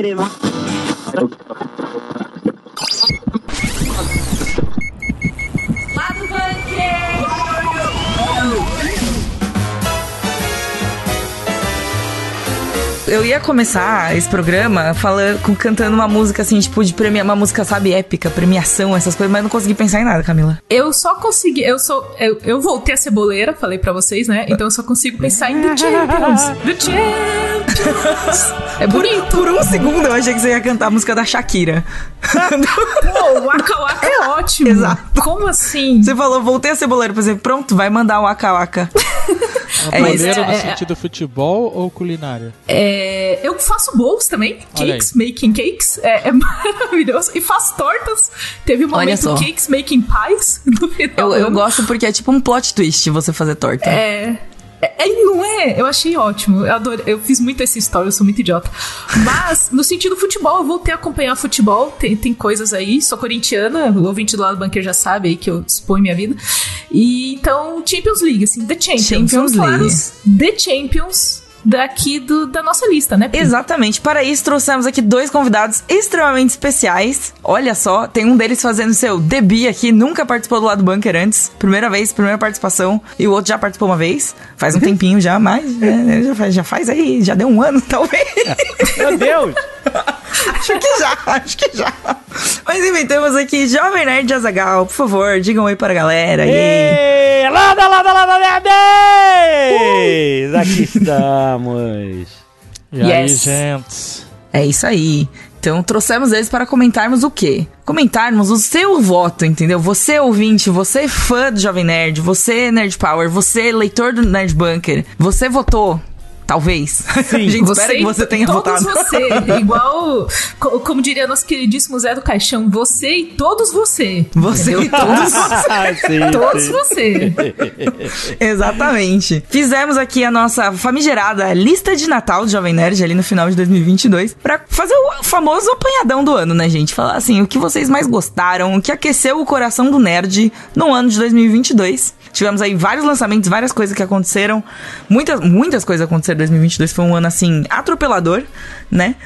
crema. eu ia começar esse programa falando, com- cantando uma música assim, tipo, de premiar, uma música, sabe, épica, premiação, essas coisas, mas não consegui pensar em nada, Camila. Eu só consegui. Eu sou. Eu, eu voltei a ceboleira, falei pra vocês, né? Então eu só consigo pensar em The Champions. The Champions. É bonito. Por um segundo eu achei que você ia cantar a música da Shakira. Pô, o Waka Waka é ótimo. Exato. Como assim? Você falou, voltei a ceboleiro, por exemplo, pronto, vai mandar o Waka Waka. É. Goleiro no é- sentido futebol ou culinária? É, eu faço bolos também. Cakes, making cakes. É, é maravilhoso. E faço tortas. Teve um Olha momento só. cakes, making pies no final. Eu, eu gosto porque é tipo um plot twist você fazer torta. É. É, não é? Eu achei ótimo. Eu adorei. Eu fiz muito essa história, eu sou muito idiota. Mas, no sentido futebol, eu voltei a acompanhar futebol. Tem, tem coisas aí. Sou corintiana, o ouvinte do lado do banqueiro já sabe aí que eu exponho minha vida. E então, Champions League, assim, The Champions. Champions League. dos The Champions daqui do, da nossa lista, né? Pri? Exatamente. Para isso, trouxemos aqui dois convidados extremamente especiais. Olha só, tem um deles fazendo seu debut aqui, nunca participou do lado bunker antes. Primeira vez, primeira participação. E o outro já participou uma vez. Faz um tempinho já, mas né, já, faz, já faz aí, já deu um ano, talvez. Meu Deus! acho que já, acho que já. Mas enfim, temos aqui Jovem Nerd de Azagal. Por favor, digam oi para a galera. E aí? Ei, Lada, lada, lada, nerds! Aqui estamos. E aí, Yes. gente? É isso aí. Então trouxemos eles para comentarmos o quê? Comentarmos o seu voto, entendeu? Você ouvinte, você fã do Jovem Nerd, você Nerd Power, você leitor do Nerd Bunker, você votou. Talvez. Sim. A gente espera que você tenha todos votado. você, igual, co- como diria nosso queridíssimo Zé do Caixão, você e todos você. Você e todos Ah, sim, Todos sim. você. Exatamente. Fizemos aqui a nossa famigerada lista de Natal do Jovem Nerd ali no final de 2022 pra fazer o famoso apanhadão do ano, né, gente? Falar assim, o que vocês mais gostaram, o que aqueceu o coração do nerd no ano de 2022. Tivemos aí vários lançamentos, várias coisas que aconteceram. Muitas, muitas coisas aconteceram em 2022. Foi um ano, assim, atropelador, né?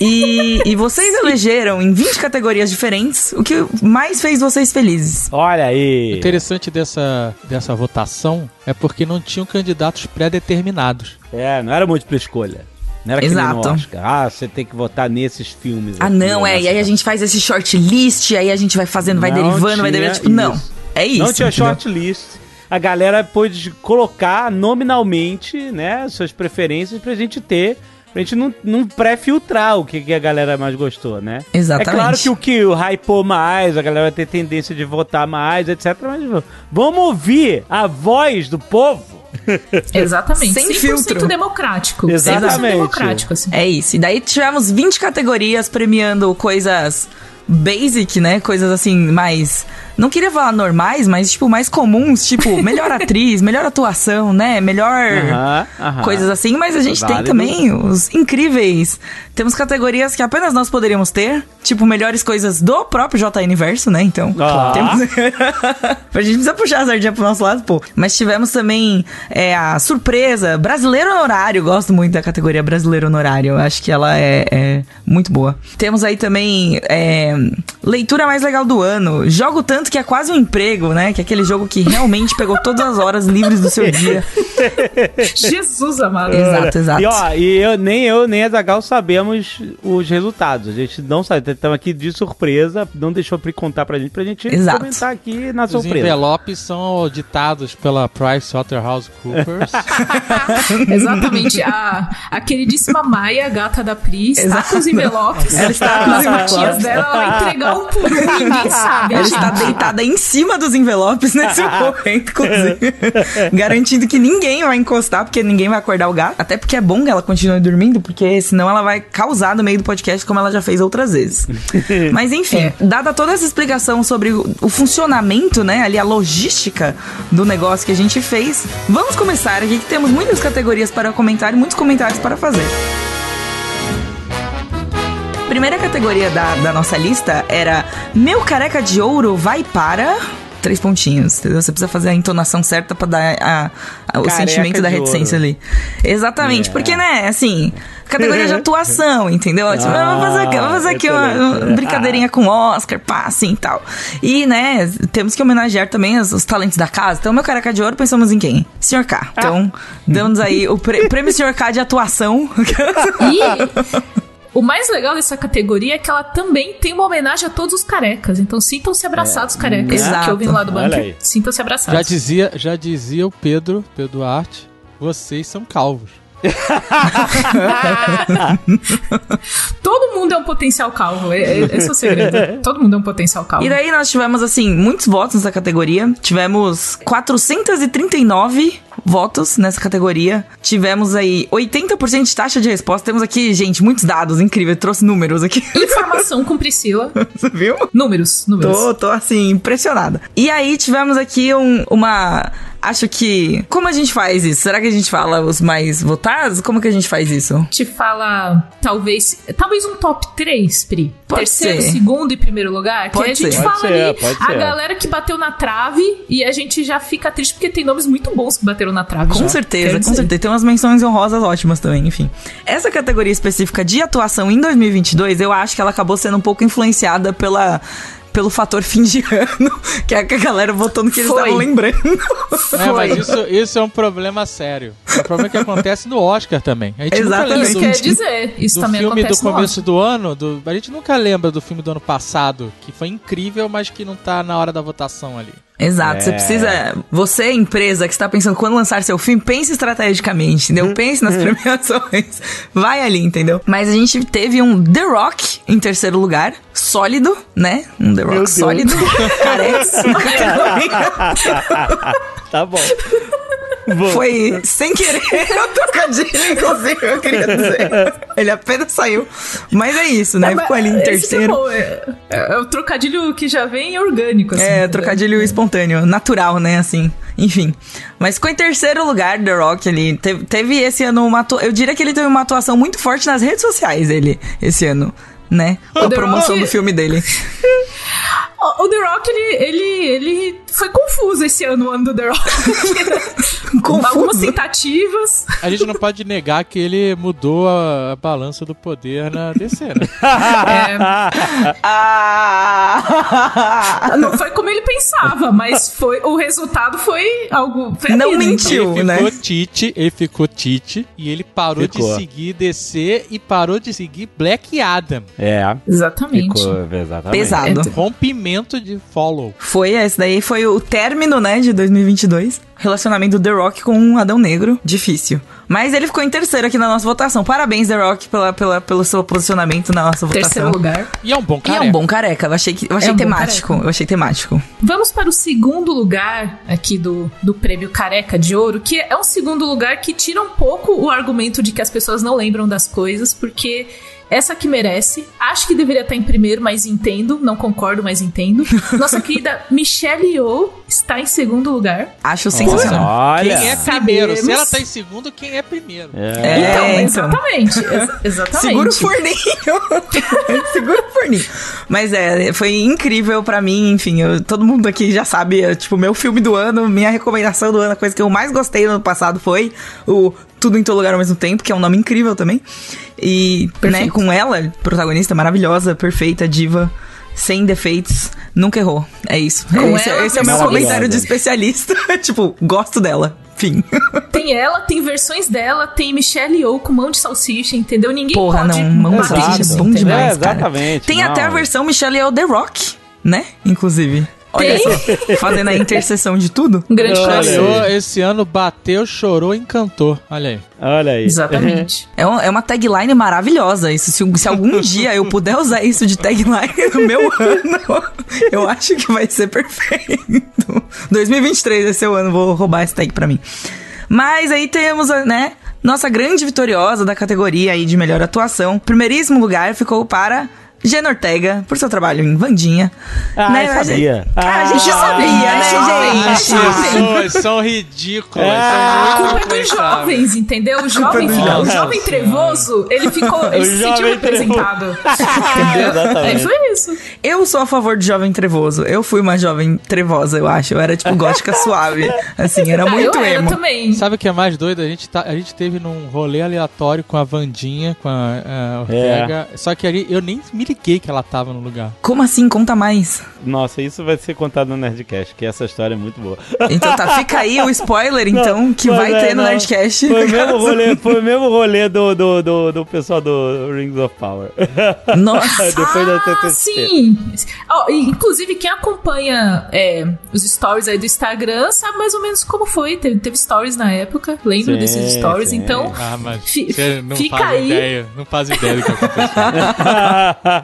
E, e vocês elegeram em 20 categorias diferentes o que mais fez vocês felizes. Olha O aí. interessante dessa, dessa votação é porque não tinham candidatos pré-determinados. É, não era múltipla escolha. Não era Exato. no Oscar. Ah, você tem que votar nesses filmes. Ah, aqui, não, é. E aí a gente faz esse shortlist, aí a gente vai fazendo, vai Não derivando, vai derivando. Tipo, não. isso. É isso. Não tinha entendeu? shortlist. A galera pôde colocar nominalmente, né, suas preferências pra gente ter, pra gente não, não pré-filtrar o que, que a galera mais gostou, né? Exatamente. É claro que o que o hypou mais, a galera vai ter tendência de votar mais, etc. Mas vamos ouvir a voz do povo. Exatamente. Sem 100% filtro. democrático. 100% Exatamente. democrático, assim. É isso. E daí tivemos 20 categorias premiando coisas basic, né? Coisas assim, mais. Não queria falar normais, mas, tipo, mais comuns, tipo, melhor atriz, melhor atuação, né? Melhor. Aham, aham. Coisas assim, mas a gente tem Válido. também os incríveis. Temos categorias que apenas nós poderíamos ter, tipo, melhores coisas do próprio JN Universo, né? Então, Ah. temos. a gente precisa puxar a sardinha pro nosso lado, pô. Mas tivemos também é, a surpresa, brasileiro honorário. Gosto muito da categoria brasileiro honorário. Acho que ela é, é muito boa. Temos aí também é, leitura mais legal do ano. Jogo tanto que é quase um emprego, né? Que é aquele jogo que realmente pegou todas as horas livres do seu dia. Jesus amado. Exato, exato. E ó, e eu, nem eu nem a Zagal sabemos os resultados. A gente não sabe. Estamos aqui de surpresa. Não deixou pra contar pra gente, pra gente Exato. comentar aqui na Os surpresa. envelopes são auditados pela PricewaterhouseCoopers. Exatamente. A, a queridíssima Maia, gata da Pri, está com os envelopes. Ela está com os matinhas dela, ela vai entregar um por um, ninguém sabe. Ela está deitada em cima dos envelopes nesse momento, inclusive. Garantindo que ninguém vai encostar, porque ninguém vai acordar o gato. Até porque é bom que ela continue dormindo, porque senão ela vai causar no meio do podcast, como ela já fez outras vezes. Mas enfim, dada toda essa explicação sobre o, o funcionamento, né, ali a logística do negócio que a gente fez, vamos começar aqui que temos muitas categorias para comentar e muitos comentários para fazer. Primeira categoria da, da nossa lista era Meu careca de ouro vai para. três pontinhos, entendeu? Você precisa fazer a entonação certa pra dar a- a- o Careca sentimento da reticência ouro. ali. Exatamente, É. porque, né, assim, categoria de atuação, entendeu? Tipo, Ah, vamos fazer aqui, vamos fazer aqui uma, uma brincadeirinha com Oscar, pá, assim e tal. E, né, temos que homenagear também os, os talentos da casa. Então, meu careca de ouro, pensamos em quem? Sr. K. Então, damos aí o prê- prêmio Sr. K de atuação. E o mais legal dessa categoria é que ela também tem uma homenagem a todos os carecas. Então sintam-se abraçados, carecas. Exato. Que ouvem lá do aí. Sintam-se Já abraçados. dizia, já dizia o Pedro, Pedro Duarte, vocês são calvos. Todo mundo é um potencial calvo. é- é- Esse é o segredo. Todo mundo é um potencial calvo. E daí nós tivemos, assim, muitos votos nessa categoria. Tivemos 439 votos nessa categoria. Tivemos aí 80% de taxa de resposta. Temos aqui, gente, muitos dados. Incrível. Eu trouxe números aqui. Informação com Priscila. Você viu? Números, números. Tô, tô assim, impressionada. E aí tivemos aqui um- uma. Acho que. Como a gente faz isso? Será que a gente fala os mais votados? Como que a gente faz isso? Te fala, talvez, talvez um top 3, Pri. Pode Terceiro, ser. segundo e primeiro lugar. Que Pode aí a gente ser. fala Pode ser, ali pode a ser. galera que bateu na trave e a gente já fica triste porque tem nomes muito bons que bateram na trave. Com já. certeza, com dizer. certeza. Tem umas menções honrosas ótimas também, enfim. Essa categoria específica de atuação em 2022, eu acho que ela acabou sendo um pouco influenciada pela. Pelo fator fim de ano, que é que a galera votou no que eles Foi. estavam lembrando. É, mas isso, isso é um problema sério. É um problema que acontece no Oscar também. A gente Exatamente. nunca Isso lembra quer do, dizer, isso do também filme do acontece no começo Oscar. do ano. Do, a gente nunca lembra do filme do ano passado, que foi incrível, mas que não tá na hora da votação ali. Exato, você É. precisa. Você, empresa que está pensando quando lançar seu filme, pense estrategicamente, entendeu? Pense nas premiações. Vai ali, entendeu? Mas a gente teve um The Rock em terceiro lugar, sólido, né? Um The Rock Deus. sólido, careca. Tá bom. Bom, Foi sem querer o trocadilho, inclusive, eu queria dizer. Ele apenas saiu. Mas é isso, né? Mas Ficou ali em esse que é terceiro. É, é o trocadilho que já vem orgânico. Assim, É, entendeu? trocadilho espontâneo, natural, né, assim. Enfim. Mas ficou em terceiro lugar, The Rock, ele teve, teve esse ano uma Eu diria que ele teve uma atuação muito forte nas redes sociais, ele, esse ano. Né? Com a promoção Rock- do filme dele. O, The Rock, ele, ele, ele foi confuso esse ano, o ano do The Rock. Confuso? Algumas tentativas. A gente não pode negar que ele mudou a, a balança do poder na DC, né? É, Ah! não foi como ele pensava, mas foi, o resultado foi algo. Foi Não né? mentiu. Ele né? ficou Tite, ele ficou Tite e ele parou Ficou. de seguir DC e parou de seguir Black Adam. É, Exatamente. ficou, exatamente. Pesado. Rompimento de follow. Foi, esse daí foi o término, né, de 2022. Relacionamento do The Rock com um Adão Negro. Difícil. Mas ele ficou em terceiro aqui na nossa votação. Parabéns, The Rock, pela, pela, pelo seu posicionamento na nossa votação. Terceiro lugar. E é um bom E cara. é um bom careca. Eu achei, que, eu achei É um bom temático. careca. Eu achei temático. Vamos para o segundo lugar aqui do, do prêmio Careca de Ouro, que é um segundo lugar que tira um pouco o argumento de que as pessoas não lembram das coisas, porque essa que merece. Acho que deveria estar em primeiro, mas entendo. Não concordo, mas entendo. Nossa querida Michelle Yeoh está em segundo lugar. Acho sensacional. Olha. Quem é primeiro? Se Sabemos. ela tá em segundo, quem é primeiro? É. então, então. exatamente. ex- exatamente. Segura o forninho. Segura o forninho. Mas é, foi incrível pra mim, enfim, eu- todo mundo aqui já sabe, é, tipo, meu filme do ano, minha recomendação do ano, a coisa que eu mais gostei no ano passado foi o Tudo em Todo Lugar ao mesmo tempo, que é um nome incrível também. E, né, com ela, protagonista maravilhosa, perfeita, diva, sem defeitos, nunca errou. É isso. Com esse, ela, esse é o meu comentário de especialista. tipo, gosto dela. Fim. Tem ela, tem versões dela, tem Michelle Yeoh com mão de salsicha, entendeu? Ninguém Porra, pode não, mão de salsicha, isso, bom demais, É, cara. exatamente, Tem não. até a versão Michelle Yeoh The Rock, né? Inclusive. Olha só, fazendo a interseção de tudo. Um grande Olha esse ano bateu, chorou, encantou. Olha aí. Olha aí. Exatamente. É, um- é uma tagline maravilhosa. Isso, se, se algum dia eu puder usar isso de tagline no meu ano, eu acho que vai ser perfeito. 2023 esse é o ano, vou roubar esse tag pra mim. Mas aí temos, a, né, nossa grande vitoriosa da categoria aí de melhor atuação. Primeiríssimo lugar ficou para Gena Ortega, por seu trabalho em Vandinha. Ah, né, eu a gente- sabia. Ah, a gente já Ah, sabia, né, gente? pessoas são ridículas. É. são A culpa é dos jovens, entendeu? O jovem, fica- o jovem trevoso, ele ficou. Ele se sentiu representado. entendeu? É, foi isso. Eu sou a favor de jovem trevoso. Eu fui uma jovem trevosa, eu acho. Eu era tipo gótica suave. Assim, era Ah, muito eu era emo. também. Sabe o que é mais doido? A gente, tá, a gente teve num rolê aleatório com a Vandinha, com a, a Ortega. Só que ali eu nem me liguei que ela tava no lugar. Como assim? Conta mais. Nossa, isso vai ser contado no Nerdcast, que essa história é muito boa. Então tá, fica aí o spoiler, então, que Mas vai é, ter no não. Nerdcast. Foi o mesmo rolê, foi o mesmo rolê do, do, do, do pessoal do Rings of Power. Nossa. Depois da Ah, TTC. sim! Ó, e, inclusive, quem acompanha é, os stories aí do Instagram sabe mais ou menos como foi. Teve, teve stories na época, lembro Sim, desses stories. sim. Então, Ah, mas não fica faz aí. ideia. Não faz ideia do que aconteceu.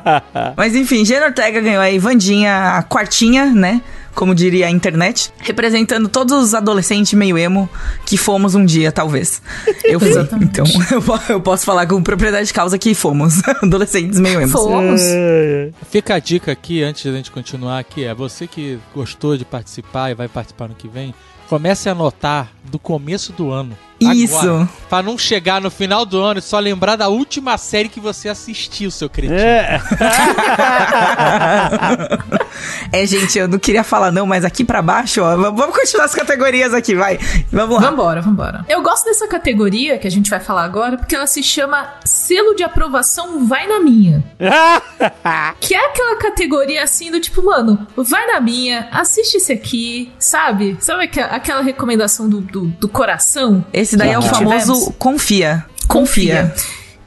Mas enfim, Jenna Ortega ganhou aí Vandinha, a quartinha, né? Como diria a internet, representando todos os adolescentes meio emo que fomos um dia, talvez. Eu fui. Exatamente. Então, eu, eu posso falar com propriedade de causa que fomos adolescentes meio emos. fomos. Fica a dica aqui, antes da gente continuar, que é você que gostou de participar e vai participar no que vem, comece a anotar do começo do ano. Isso. Agora, pra não chegar no final do ano e só lembrar da última série que você assistiu, seu cretino. É. É, gente, eu não queria falar não, mas aqui pra baixo, ó, vamos continuar as categorias aqui, vai. Vamos lá. Vambora, vambora. Eu gosto dessa categoria que a gente vai falar agora, porque ela se chama Selo de Aprovação Vai na Minha. Que é aquela categoria assim do tipo, mano, vai na minha, assiste esse aqui, sabe? Sabe aquela recomendação do, do, do coração? Esse daí é o famoso tivemos? confia. Confia.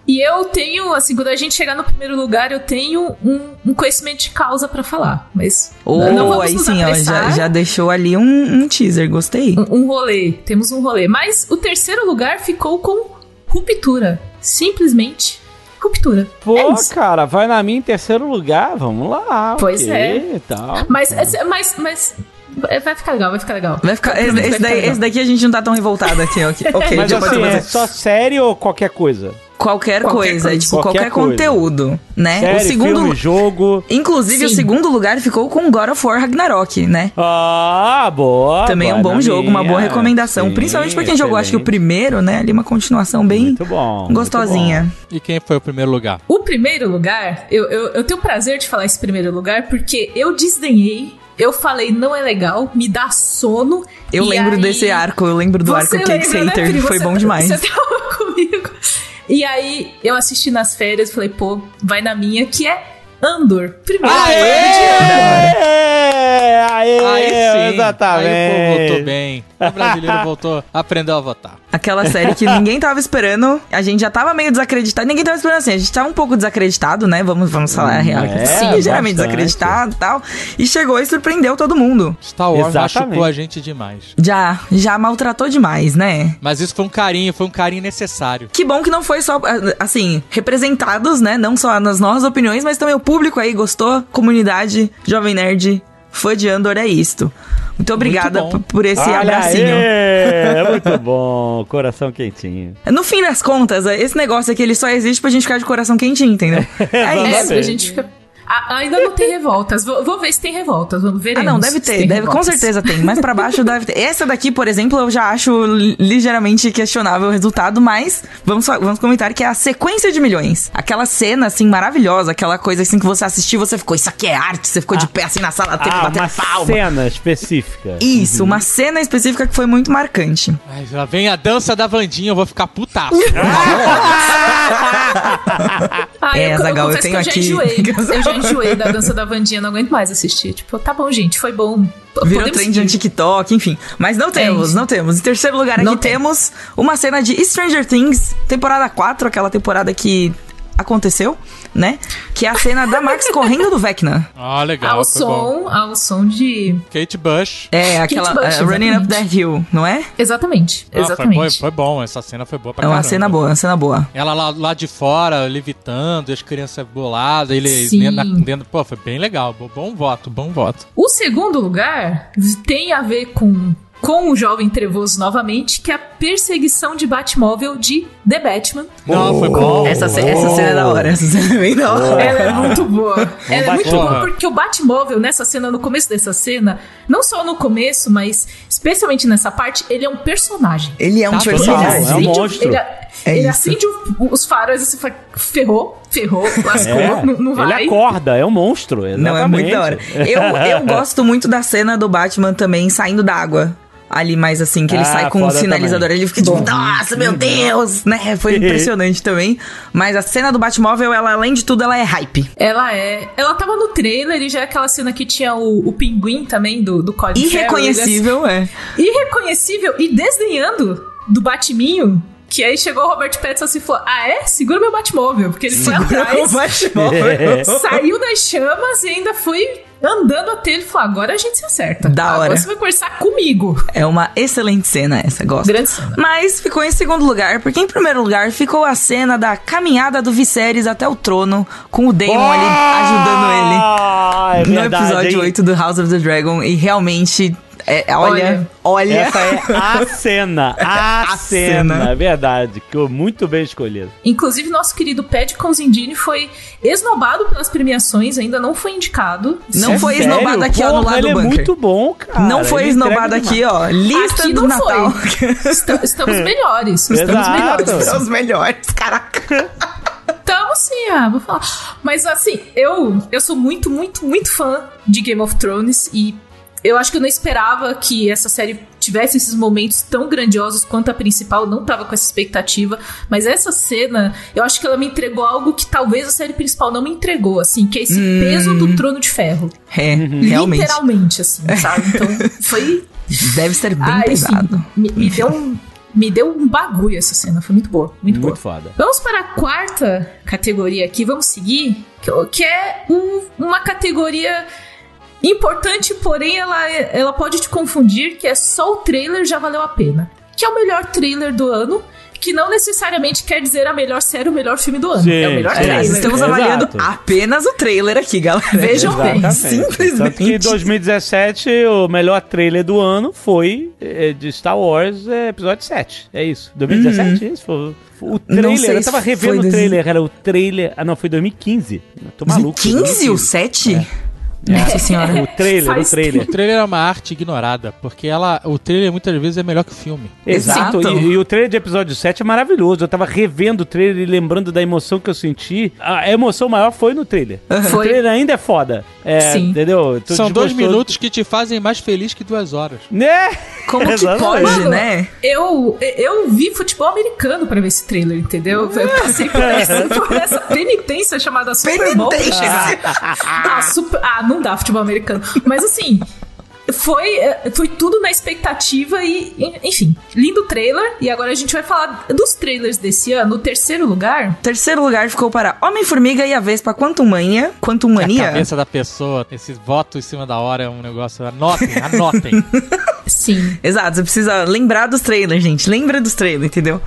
E eu tenho, assim, quando a gente chegar no primeiro lugar, eu tenho um, um conhecimento de causa pra falar. Mas Ou não vamos aí nos sim, ó, já, já deixou ali um, um teaser, gostei. Um, um rolê, temos um rolê. Mas o terceiro lugar ficou com ruptura. Simplesmente ruptura. Pô, é cara, vai na minha em terceiro lugar, vamos lá. Pois ok, é. Tal. Mas, mas, mas vai ficar legal, vai ficar legal. Vai ficar, esse, esse vai daí- ficar esse daqui a gente não tá tão revoltado aqui, ok. ok, Mas pode assim, fazer. é só série ou qualquer coisa? Qualquer, Qualquer coisa, coisa. tipo, qualquer, Qualquer coisa. conteúdo, né? Série, o segundo, filme, jogo. inclusive, o Sim. segundo lugar ficou com God of War Ragnarok, né? Ah, boa. Também é um bom jogo, uma boa minha. recomendação. Sim, Principalmente pra quem jogou, acho que o excelente. primeiro, né? Ali uma continuação bem Muito bom. muito gostosinha. E quem foi o primeiro lugar? O primeiro lugar, eu, eu, eu tenho o prazer de falar esse primeiro lugar porque eu desdenhei. Eu falei, não é legal, me dá sono. Eu lembro aí- desse arco, eu lembro do Você arco Cake né, Hater, Pri? foi Você bom demais. Você tava comigo. E aí, eu assisti nas férias falei, pô, vai na minha, que é Andor. Primeiro lugar de Andor. Aê! Aê! Aí sim. Exatamente. Aí o povo votou bem. O brasileiro voltou, aprendeu a votar. Aquela série que ninguém tava esperando, a gente já tava meio desacreditado, ninguém tava esperando assim, a gente tava um pouco desacreditado, né? Vamos, vamos falar a real. É, Sim, geralmente desacreditado e tal. E chegou e surpreendeu todo mundo. Star Wars Exatamente. machucou a gente demais. Já, já maltratou demais, né? Mas isso foi um carinho, foi um carinho necessário. Que bom que não foi só, assim, representados, né? Não só nas nossas opiniões, mas também o público aí gostou. Comunidade, Jovem Nerd, fã de Andor é isto. Muito obrigada p- por esse Olha abracinho. aí, É muito bom. Coração quentinho. No fim das contas, esse negócio aqui ele só existe pra gente ficar de coração quentinho, entendeu? É É, isso. pra gente ficar... Ah, ainda não tem revoltas. Vou, vou ver se tem revoltas. Vamos ver. Ah, não, deve ter, deve, com certeza tem. Mas pra baixo deve ter. Essa daqui, por exemplo, eu já acho li- ligeiramente questionável o resultado, mas vamos, vamos comentar que é a sequência de milhões. Aquela cena, assim, maravilhosa, aquela coisa assim que você assistiu, você ficou, isso aqui é arte, você ficou de pé assim na sala, teve que Ah, bater uma palma. cena específica. Isso, uma cena específica que foi muito marcante. Ai, lá vem a dança da Vandinha, eu vou ficar putaço. Ah, É, eu, Zagal, eu confesso tenho que aqui- eu já enjoei. eu já enjoei da dança da Vandinha, não aguento mais assistir. Tipo, tá bom, gente, foi bom. Virou podemos trend seguir. TikTok, enfim. Mas não temos, isso. não temos. Em terceiro lugar aqui Não tem. temos uma cena de Stranger Things, temporada 4, aquela temporada que aconteceu, né? Que é a cena da Max correndo do Vecna. Ah, legal, Ao foi bom. som, ao som de. Kate Bush. É, aquela Bush, é, Running Up. That Hill, não é? Exatamente. Ah, foi, exatamente. bom, foi bom, essa cena foi boa pra É uma caramba. cena boa, uma cena boa. Ela lá, lá de fora, levitando, as crianças boladas, ele Sim. dentro, dentro- Pô, foi bem legal. Bom voto, bom voto. O segundo lugar tem a ver com, com o jovem trevoso novamente, que é a perseguição de Batmóvel de The Batman. Não, foi bom. Essa, ce- essa cena é da hora, essa cena é bem da hora. Ela é muito boa. Ela é muito boa porque o Batmóvel, nessa cena, no começo dessa cena, não só no começo, mas especialmente nessa parte, ele é um personagem. Ele é um Tá, Ele personagem. é um acende- monstro. Ele, É ele acende os faróis e você fala, ferrou, ferrou, lascou, É, não, não vai. Ele acorda, é um monstro. Exatamente. Não, é muito da hora. Eu, eu gosto muito da cena do Batman também saindo da água. Ali mais assim, que ele Ah, sai com um sinalizador. também. Ele fica tipo, nossa, meu Deus! Né? Foi impressionante também. Mas a cena do Batmóvel, ela, além de tudo, ela é hype. Ela é. Ela tava no trailer e já é aquela cena que tinha o, o pinguim também do, do Colin Farrell, Irreconhecível, é. ele é irreconhecível e desdenhando do Batiminho. Que aí chegou o Robert Pattinson assim e falou: Ah, é? Segura meu Batmóvel. Porque ele foi atrás, O Batmóvel. saiu das chamas e ainda foi andando até ele e falou: Agora a gente se acerta. Da Agora hora. você vai conversar comigo. É uma excelente cena essa, gosto. Grande cena. Mas ficou em segundo lugar, porque em primeiro lugar ficou a cena da caminhada do Viserys até o trono, com o Daemon ali ajudando ele. Ah, é no verdade, episódio hein? 8 do House of the Dragon. E realmente, é, é, olha, olha. Essa é a cena. A, A cena. cena. É verdade. Que eu muito bem escolhido. Inclusive, nosso querido Pad Conzindini foi esnobado pelas premiações, ainda não foi indicado. Não É foi sério? esnobado aqui, ó, no Porra, lado ele do é bunker. muito bom, cara. não foi Ele esnobado aqui, ó. Lista Aqui do não Natal. Esta- estamos melhores. Estamos melhores. São os melhores, caraca. Então, sim, ah, vou falar. Mas assim, eu, eu sou muito, muito, muito fã de Game of Thrones e eu acho que eu não esperava que essa série tivesse esses momentos tão grandiosos quanto a principal, eu não tava com essa expectativa, mas essa cena, eu acho que ela me entregou algo que talvez a série principal não me entregou, assim, que é esse peso do trono de ferro. É, realmente. Literalmente, assim, sabe? Então, foi Deve ser bem ah, enfim, pesado. me, me deu um, me deu um bagulho essa cena. Foi muito boa. Muito, Muito boa. foda. Vamos para a quarta categoria aqui. Vamos seguir. Que, que é um- uma categoria importante, porém ela, é- ela pode te confundir, que é só o trailer já valeu a pena. Que é o melhor trailer do ano. Que não necessariamente quer dizer a melhor série, o melhor filme do ano. Sim, é o melhor sim. Trailer. estamos Exato. avaliando apenas o trailer aqui, galera. Vejam bem. Simplesmente. Tanto que em 2017 o melhor trailer do ano foi eh, de Star Wars eh, episódio 7. É isso. 2017, isso? Foi, o trailer. Eu tava revendo o trailer. Era o trailer. Ah, não, foi 2015. Eu Tô maluco. 15 o 7? Nossa senhora. O trailer, o trailer. O trailer é uma arte ignorada, porque ela, o trailer muitas vezes é melhor que o filme. Exato, Exato. E, e o trailer de episódio 7 é maravilhoso. Eu tava revendo o trailer e lembrando da emoção que eu senti. A emoção maior foi no trailer. O Foi. trailer ainda é foda. É, Sim. Entendeu? Tu São dois minutos que te fazem mais feliz que duas horas. Né? Como que Exatamente. pode, Mano, né? Eu, eu vi futebol americano pra ver esse trailer, entendeu? Eu passei por essa, por essa penitência chamada Super Bowl pra Penitência. chegar. Ah, super- ah, não dá futebol americano. Mas assim, foi, eh, foi tudo na expectativa e, en- enfim, lindo trailer. E agora a gente vai falar dos trailers desse ano. O terceiro lugar, Terceiro lugar ficou para Homem-Formiga e a Vespa Quantum Mania. Quantum A Mania? cabeça da pessoa, esse voto em cima da hora é um negócio. Anotem, anotem. sim. Exato, você precisa lembrar dos trailers, gente. Lembra dos trailers, entendeu?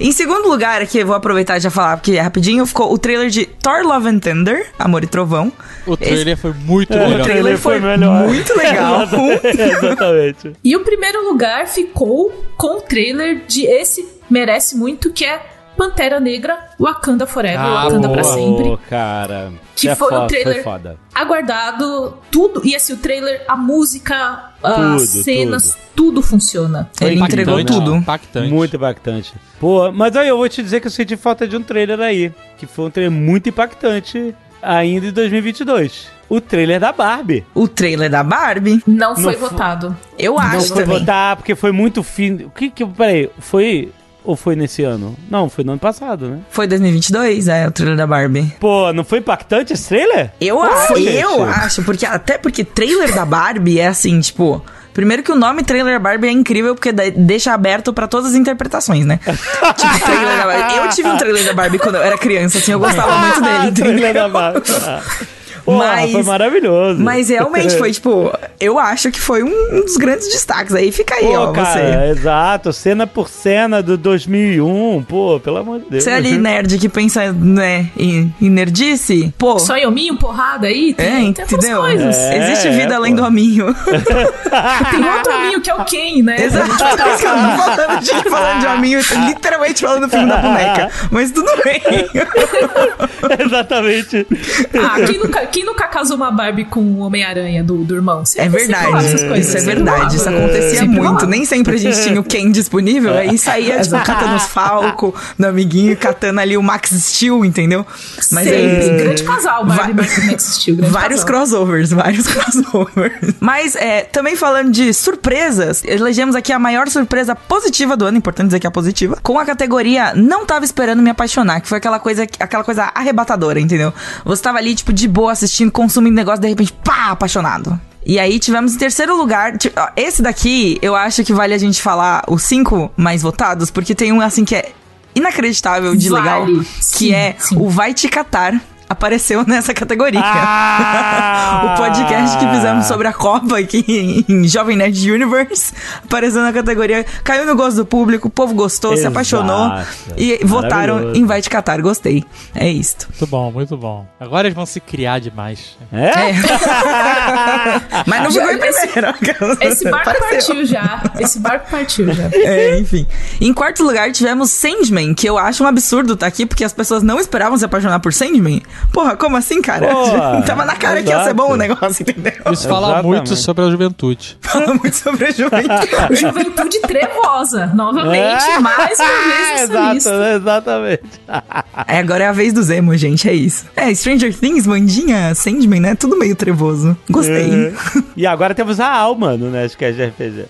Em segundo lugar, aqui eu vou aproveitar e já falar, porque é rapidinho, ficou o trailer de Thor Love and Thunder, Amor e Trovão. O trailer foi muito É, melhor. o trailer foi melhor. muito legal. Exatamente. E o primeiro lugar ficou com o trailer de esse merece muito, que é Pantera Negra, Wakanda Forever, Ah, Wakanda pra boa. sempre. Cara. Que é foi o foda, trailer- Foi foda. aguardado, tudo. E assim, o trailer, a música, Tudo, as cenas, tudo, funciona. Ele Impactante, entregou tudo. Impactante. Muito impactante. Pô, mas aí eu vou te dizer que eu senti falta de um trailer aí. Que foi um trailer muito impactante ainda em 2022. O trailer da Barbie. O trailer da Barbie, Não foi Não votado. eu Não acho foi também. votar porque foi muito fim. O que que. Peraí, foi. Ou foi nesse ano? Não, foi no ano passado, né? Foi 2022, é, o trailer da Barbie. Pô, não foi impactante esse trailer? Eu, acho, eu acho, porque até porque trailer da Barbie é assim, tipo. Primeiro que o nome trailer da Barbie é incrível porque deixa aberto pra todas as interpretações, né? tipo, trailer da Barbie. Eu tive um trailer da Barbie quando eu era criança, assim, eu gostava muito dele, trailer da? Barbie. Pô, Mas- foi maravilhoso. Mas realmente foi, tipo, eu acho que foi um, um dos grandes destaques. Aí fica aí, Pô, ó, cara, você. exato, cena por cena do 2001, pô, pelo amor de Deus. Você é ali, nerd, que pensa, né, em, em nerdice, pô. Só hominho, porrada aí, tem, É, tem essas entendeu? coisas. É. Existe vida além pô. do hominho. Tem outro hominho que é o Ken, né? Exato. Por isso que eu tô falando de, falando de hominho, literalmente falando do filme da boneca. Mas tudo bem. Exatamente. Ah, quem nunca, quem quem nunca casou uma Barbie com o Homem-Aranha do, do irmão? É Sempre- rola verdade. essas coisas, Isso é verdade. Isso acontecia Sempre muito. rola. Nem sempre a gente tinha o Ken disponível. Aí saía, tipo, catando os Falco no amiguinho e catando ali o Max Steel, entendeu? Mas é Sempre. isso. Grande casal, Barbie e Max Steel. Vários casal. crossovers, vários crossovers. Mas, é, também falando de surpresas, elegemos aqui a maior surpresa positiva do ano, importante dizer que é positiva, com a categoria Não Tava Esperando Me Apaixonar, que foi aquela coisa, aquela coisa arrebatadora, entendeu? Você tava ali, tipo, de boa, assistindo, consumindo negócio, de repente, pá, apaixonado. E aí tivemos em terceiro lugar, esse daqui, eu acho que vale a gente falar os cinco mais votados, porque tem um, assim, que é inacreditável de Vale. legal, que Sim, é sim. o Vai Te Catar. Apareceu nessa categoria. Ah! O podcast que fizemos sobre a Copa aqui em, em Jovem Nerd Universe apareceu na categoria. Caiu no gosto do público, o povo gostou, se Exato. apaixonou e votaram em Vai Te Catar. Gostei. É isto. Muito bom, muito bom. Agora eles vão se criar demais. É? Mas não ficou em esse- primeiro. Esse barco Apareceu. partiu já. Esse barco partiu já. É, enfim. Em quarto lugar, tivemos Sandman, que eu acho um absurdo tá aqui, porque as pessoas não esperavam se apaixonar por Sandman. Porra, como assim, cara? Porra, Tava na cara que ia ser exato. bom o negócio, entendeu? Isso fala Exatamente. muito sobre a juventude. Fala muito sobre a juventude. Juventude trevosa. Novamente, É. mais uma vez Exato, lista. Exatamente. É, agora é a vez do Emo, gente, é isso. É, Stranger Things, Mandinha, Sandman, né? Tudo meio trevoso. Gostei. E agora temos a Alma no Nerdcast de RPG.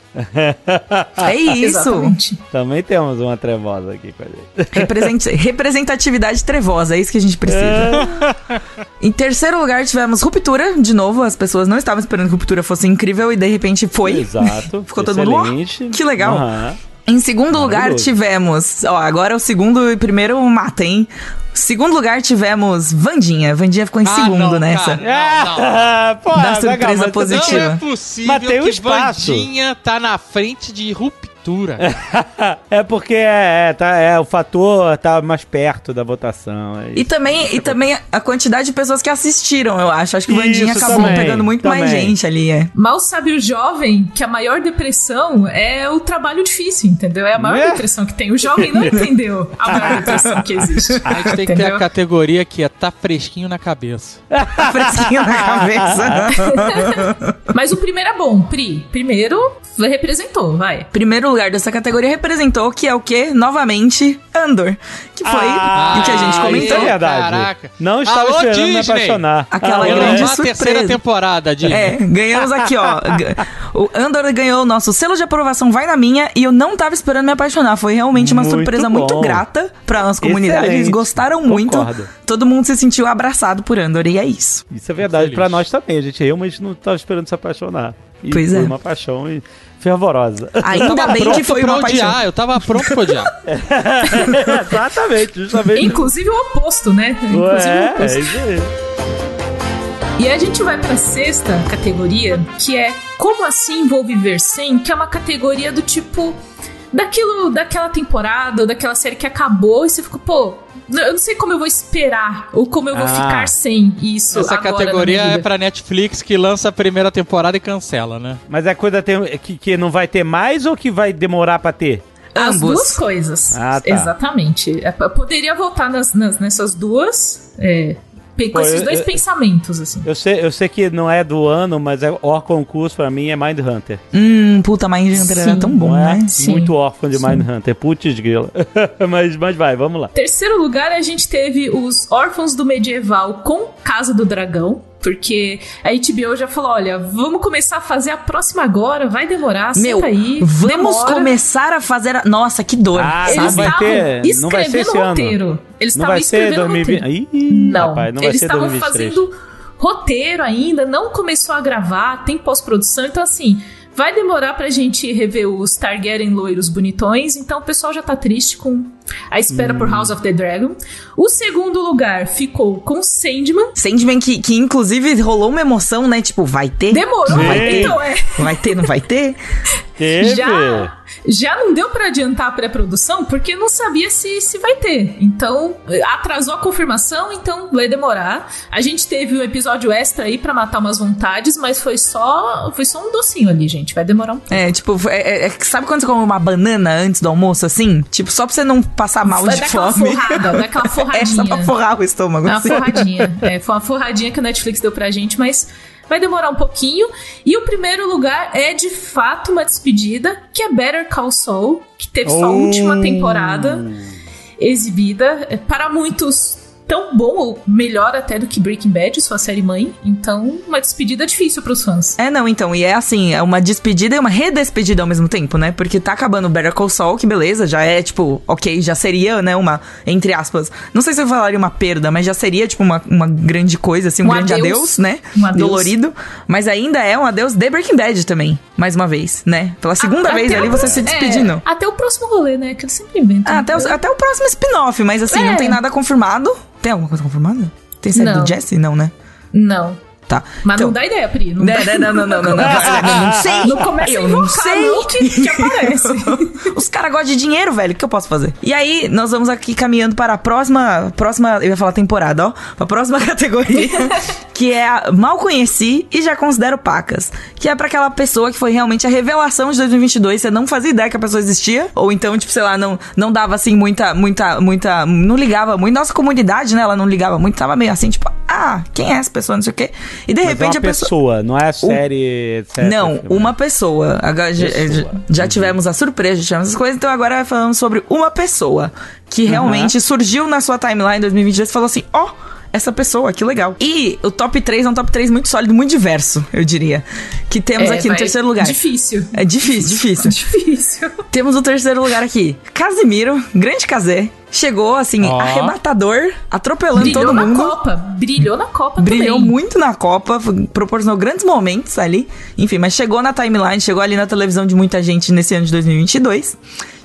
É isso. Exatamente. Também temos uma trevosa aqui com a gente. Represent- Representatividade trevosa, é isso que a gente precisa. Em terceiro lugar, tivemos Ruptura, de novo. As pessoas não estavam esperando que Ruptura fosse incrível e de repente foi. Exato. Ficou todo mundo, que legal. Aham. Em segundo lugar, tivemos. Ó, agora o segundo e primeiro mata, hein? Segundo lugar, tivemos Vandinha. Vandinha ficou em Ah, segundo não, nessa. cara. Não, não. Ah, pô, Da legal, surpresa mas- positiva. Não é possível Mas tem um que espaço. Vandinha tá na frente de ruptura. É porque é, tá, é, o fator tá mais perto da votação. é E também, e também a quantidade de pessoas que assistiram, eu acho. Acho que o Vandinha acabou também, pegando muito mais também. gente ali, é. Mal sabe o jovem que a maior depressão é o trabalho difícil, entendeu? É a maior É. depressão que tem. O jovem não entendeu a maior depressão que existe. A gente tem que ter a categoria que é tá fresquinho na cabeça. Tá fresquinho na cabeça. Mas o primeiro é bom, Pri. Primeiro representou, vai. Primeiro lugar dessa categoria representou que é o quê? Novamente, Andor. Que foi Ah, o que a gente isso comentou. é verdade. Caraca. Não estava Alô, esperando me Disney. apaixonar. Aquela Alô. grande surpresa. terceira temporada, Disney. É, ganhamos aqui, ó. O Andor ganhou o nosso selo de aprovação Vai na Minha e eu não tava esperando me apaixonar. Foi realmente uma Muito surpresa bom. muito grata pra nossa comunidade. Eles gostaram muito. Concordo. Todo mundo se sentiu abraçado por Andor e é isso. Isso é verdade pra nós também. A gente realmente não estava esperando se apaixonar. E Pois foi é. uma paixão e- fervorosa. Ainda bem que foi pra uma paixão. odiar, eu tava pronto pra odiar. Exatamente, justamente. Inclusive o oposto, né? Inclusive o Ué, oposto. é isso aí. E aí a gente vai pra sexta categoria, que é Como assim vou viver sem? Que é uma categoria do tipo daquilo, daquela temporada, ou daquela série que acabou e você ficou, pô, eu não sei como eu vou esperar ou como eu vou Ah. ficar sem isso. Essa agora na categoria é pra Netflix que lança a primeira temporada e cancela, né? Mas a coisa tem, que, que não vai ter mais ou que vai demorar pra ter? As Ambos. duas coisas. Ah, tá. Exatamente. É, Eu poderia voltar nas, nas- nessas duas. é, com esses dois eu- pensamentos, assim. Eu sei, eu sei que não é do ano, mas é Or concurso pra mim é Mind Hunter. Hum, puta, Mind Hunter era tão bom, é? né? Sim. Muito órfão de. Mind Hunter. Putz, grila. mas, mas vai, vamos lá. Terceiro lugar, a gente teve os Órfãos do Medieval com Casa do Dragão. Porque a HBO já falou: olha, vamos começar a fazer a próxima agora, vai demorar, Meu, senta aí. vamos demora. começar a fazer a... Nossa, que dor, Ah? Eles vai estavam ter- não vai ser escrevendo esse ano. roteiro. Eles Não estavam vai ser escrevendo 2020. roteiro. Ih, Não, rapaz, não vai eles ser estavam 2023. fazendo roteiro ainda, não começou a gravar, tem pós-produção, então assim, vai demorar pra gente rever os Targaryen loiros bonitões, então o pessoal já tá triste com a espera Hum. por House of the Dragon. O segundo lugar ficou com Sandman. Sandman que, que inclusive rolou uma emoção, né? Tipo, vai ter? Demorou, Não vai ter? então é. Vai ter, não vai ter? Teve. Já, já não deu pra adiantar a pré-produção porque não sabia se, se vai ter. Então, atrasou a confirmação, então vai demorar. A gente teve um episódio extra aí pra matar umas vontades, mas foi só foi só um docinho ali, gente. Vai demorar um É, tipo, é, é- é sabe quando você come uma banana antes do almoço, assim? Tipo, só pra você não passar mal de aquela fome. forrada, dá aquela É forradinha. só pra forrar o estômago. É uma forradinha. É, foi uma forradinha que a Netflix deu pra gente, mas vai demorar um pouquinho. E o primeiro lugar é de fato uma despedida, que é Better Call Saul, que teve sua Oh. última temporada exibida. É, Para muitos, tão bom ou melhor até do que Breaking Bad, sua série mãe. Então, uma despedida difícil pros fãs. É, não, então, e é assim, é uma despedida e uma redespedida ao mesmo tempo, né? Porque tá acabando o Better Call Saul, que beleza, já é, tipo, ok, já seria, né, uma, entre aspas, não sei se eu falaria uma perda, mas já seria, tipo, uma, uma grande coisa, assim, um, Um grande adeus. adeus, né? Um adeus. Dolorido. Mas ainda é um adeus de Breaking Bad também, mais uma vez, né? Pela segunda A- vez ali o você se despedindo. é, até o próximo rolê, né? Que eles sempre inventam. Ah, até, o, até o próximo spin-off, mas assim, É. não tem nada confirmado. Tem alguma coisa confirmada? Tem série Não. do Jesse? Não, né? Não. Tá. Mas Então- não dá ideia, Pri. Não, Né, dá- né, não, não, não, não, não, não, não sei. Não começa a eu não invocar, sei. não, que, que aparece. Os caras gostam de dinheiro, velho. O que eu posso fazer? E aí, nós vamos aqui caminhando para a próxima. Próxima. Eu ia falar temporada, ó. Para a próxima categoria. que é a Mal Conheci e Já Considero Pacas. Que é pra aquela pessoa que foi realmente a revelação de 2022. Você não fazia ideia que a pessoa existia. Ou então, tipo, sei lá, não, não dava assim muita, muita, muita. Não ligava muito. Nossa comunidade, né? Ela não ligava muito. Tava meio assim, tipo, ah, quem é essa pessoa? Não sei o quê. E de Mas é repente uma a pessoa. pessoa, não é a série, etc. Não, uma pessoa. Agora, já- Pessoa. Já, tivemos a surpresa, já tivemos as coisas, então agora falamos sobre uma pessoa que realmente surgiu na sua timeline em 2022 e falou assim: ó. Essa pessoa, que legal. E o top 3 é um top 3 muito sólido, muito diverso, eu diria. Que temos É, aqui no terceiro lugar. Difícil. É difícil, difícil. Difícil. Temos o terceiro lugar aqui. Casimiro, grande Casé. Chegou, assim, Ó. arrebatador, atropelando Brilhou todo na mundo. Copa. Brilhou na Copa Brilhou também. muito na Copa, proporcionou grandes momentos ali. Enfim, mas chegou na timeline, chegou ali na televisão de muita gente nesse ano de 2022.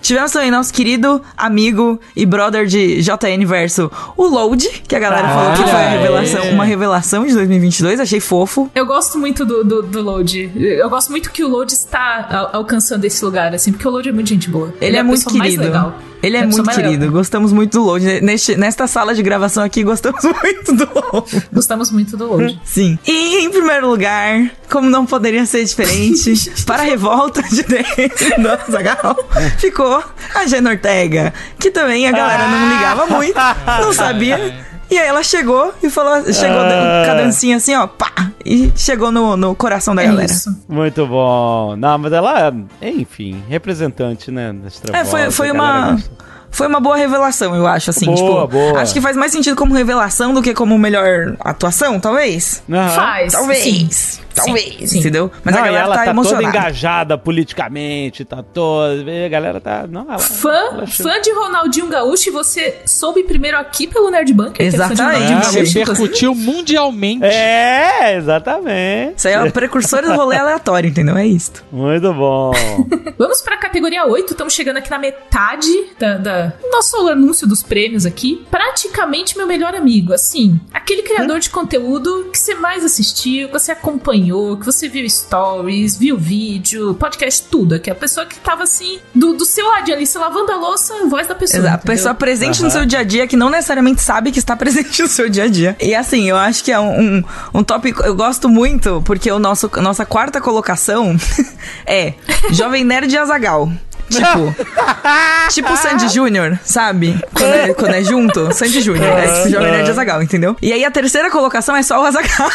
Tivemos também nosso querido amigo e brother de JN Verso, o Load, que a galera Ah, falou que foi é. revelação, uma revelação de 2022, achei fofo. Eu gosto muito do, do, do Load. Eu gosto muito que o Load está al- alcançando esse lugar, assim, porque o Load é muito gente boa. Ele, é, a muito pessoa mais querido. legal. Ele é, muito querido. Gostamos muito do Load. Neste, nesta sala de gravação aqui, gostamos muito do Load. Gostamos muito do Load. Sim. E em primeiro lugar, como não poderia ser diferente, para a revolta de dentro do Azaghal, ficou a Jenna Ortega, que também a galera não ligava muito, não sabia. E aí ela chegou e falou, chegou Ah. com a dancinha assim, ó, pá, e chegou no, no coração da É galera. isso. Muito bom. Não, mas ela, enfim, representante, né? Das É, foi, foi uma. gosta. Foi uma boa revelação, eu acho, assim. Boa, tipo, boa. Acho que faz mais sentido como revelação do que como melhor atuação, talvez. Aham. Faz. Talvez. sim. Talvez, Sim, sim. entendeu? Mas Não, a galera ela tá, tá, toda emocionada. engajada politicamente, tá toda. A galera tá. Não, ela, Fã, ela fã de Ronaldinho Gaúcho, e você soube primeiro aqui pelo Nerd Bunker. que é fã de Exatamente. É, repercutiu mundialmente. É, exatamente. Isso aí é o precursor do rolê aleatório, entendeu? É isso. Muito bom. Vamos pra categoria 8, estamos chegando aqui na metade da, da- nosso anúncio dos prêmios aqui. Praticamente meu melhor amigo, assim, aquele criador de conteúdo que você mais assistiu, que você acompanhou, que você viu stories, viu vídeo, podcast, tudo. Que é a pessoa que tava assim, do, do seu ladinho ali, você lavando a louça, voz da pessoa. Exato. entendeu? Pessoa presente no Aham. seu dia a dia que não necessariamente sabe que está presente no seu dia a dia. E assim, eu acho que é um, um, um tópico. Eu gosto muito, porque o nosso, a nossa quarta colocação é Jovem Nerd e Azagal. Tipo, tipo Sandy Júnior, sabe? Quando é, quando é junto, Sandy Júnior. É tipo Jovem Nerd Azagal, entendeu? E aí a terceira colocação é só o Azagal.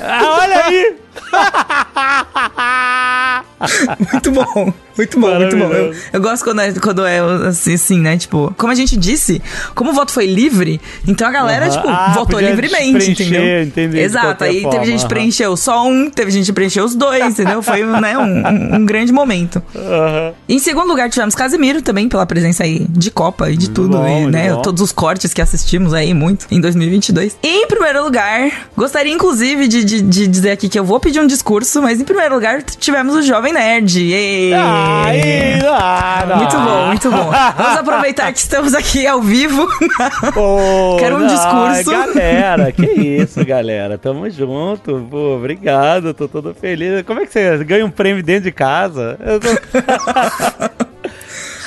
Ah, olha aí! Muito bom. Muito bom, muito bom. Eu, eu gosto quando é, quando é assim, assim, né? Tipo, como a gente disse, como o voto foi livre, então a galera, tipo, Ah, votou livremente, entendeu? entendi, Exato. Aí teve forma, gente que aham. preencheu só um, teve gente que preencheu os dois, entendeu? Foi né, um, um- um grande momento. Em segundo lugar, tivemos Casimiro também, pela presença aí de Copa e de tudo, bom, e, né? Todos os cortes que assistimos aí, muito, em 2022. E em primeiro lugar, gostaria inclusive de, de- de dizer aqui que eu vou pedir um discurso, mas em primeiro lugar tivemos o Jovem Nerd. Êêê! Aí, ah, não. Muito bom, muito bom. Vamos aproveitar que estamos aqui ao vivo. Pô, Quero um não, discurso. Galera, que isso, galera. Tamo junto. Pô, obrigado. Tô todo feliz. Como é que você ganha um prêmio dentro de casa? Eu tô...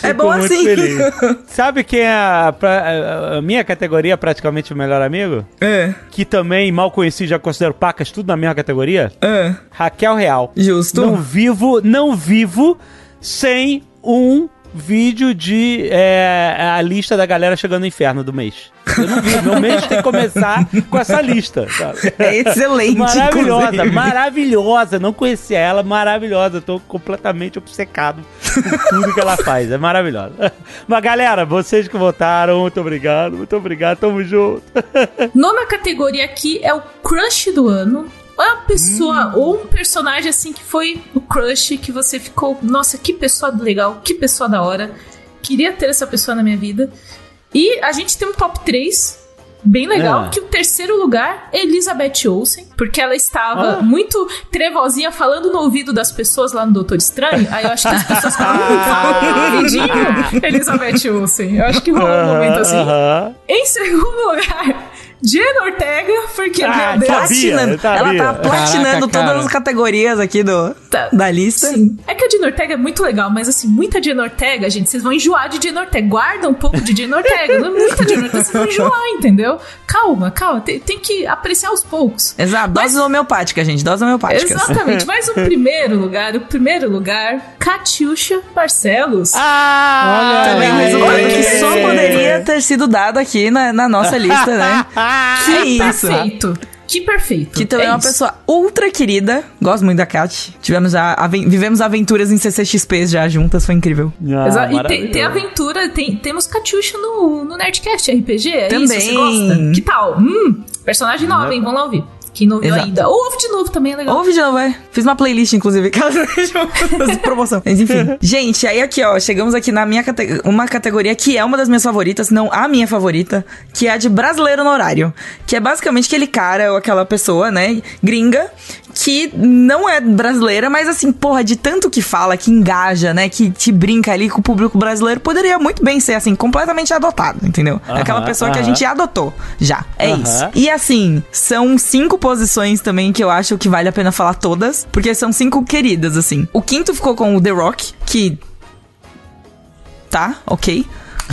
É bom muito assim. feliz. Sabe quem é a, a- a minha categoria, praticamente o melhor amigo? É, Que também mal conheci, já considero pacas, tudo na mesma categoria? é, Raquel Real. justo. Não vivo, não vivo sem um vídeo de é, a lista da galera chegando no inferno do mês. Eu não vi. Meu mês tem que começar com essa lista. Sabe? É excelente. Maravilhosa, inclusive. maravilhosa. Não conhecia ela, maravilhosa. Eu tô completamente obcecado por tudo que ela faz. É maravilhosa. Mas galera, vocês que votaram, muito obrigado, muito obrigado. Tamo junto. Nona categoria aqui é o crush do ano. É uma pessoa ou um personagem assim que foi o crush que você ficou, nossa, que pessoa legal, que pessoa da hora. Queria ter essa pessoa na minha vida. E a gente tem um top 3 bem legal, Ah. que o terceiro lugar é Elizabeth Olsen, porque ela estava Ah. muito trevozinha falando no ouvido das pessoas lá no Doutor Estranho. Aí eu acho que as pessoas falavam, fala no ouvidinho, Elizabeth Olsen. Eu acho que rolou um momento assim. Em segundo lugar, Jen Ortega, porque, Ah, meu Deus, sabia. Eu sabia. Ela tá platinando Caraca, cara. todas as categorias aqui do, Tá. da lista. Sim. É que a Jen Ortega é muito legal, mas assim, muita Jen Ortega, gente, vocês vão enjoar de Jen Ortega. Guarda um pouco de Jen Ortega. Não muita Jen Ortega, vocês vão enjoar, entendeu? Calma, calma. Tem, tem que apreciar aos poucos. Exato, dose homeopática, gente. Dose homeopática. Exatamente. Mas o primeiro lugar, o primeiro lugar, Catiuxa Barcelos. Ah, Também Olha mais um aí. prêmio que só poderia ter sido dado aqui na, na nossa lista, né? que isso? perfeito. Que perfeito. Que também é, uma isso. pessoa ultra querida. Gosto muito da Kat. Tivemos já, aven- vivemos aventuras em CCXPs já juntas, foi incrível. Ah, Exa- e tem, tem aventura, tem, temos Catiuxa no, no Nerdcast RPG, é Também. isso? Você gosta? Que tal? Hum, personagem nova, hein? Vamos lá ouvir. Quem não ouviu Exato. ainda. Ou ouve de novo também, é legal. Ouve de novo, vai. Fiz uma playlist, inclusive, caso de promoção. Mas enfim. Gente, aí aqui, ó, chegamos aqui na minha cate- uma categoria que é uma das minhas favoritas, não a minha favorita, que é a de brasileiro no horário. Que é basicamente aquele cara ou aquela pessoa, né, gringa, que não é brasileira, mas assim, porra, de tanto que fala, que engaja, né, que te brinca ali com o público brasileiro, poderia muito bem ser, assim, completamente adotado, entendeu? Aham, aquela pessoa que a gente adotou já. É Aham. isso. E assim, são cinco posições também que eu acho que vale a pena falar todas, porque são cinco queridas, assim. O quinto ficou com o The Rock, que. Tá, ok.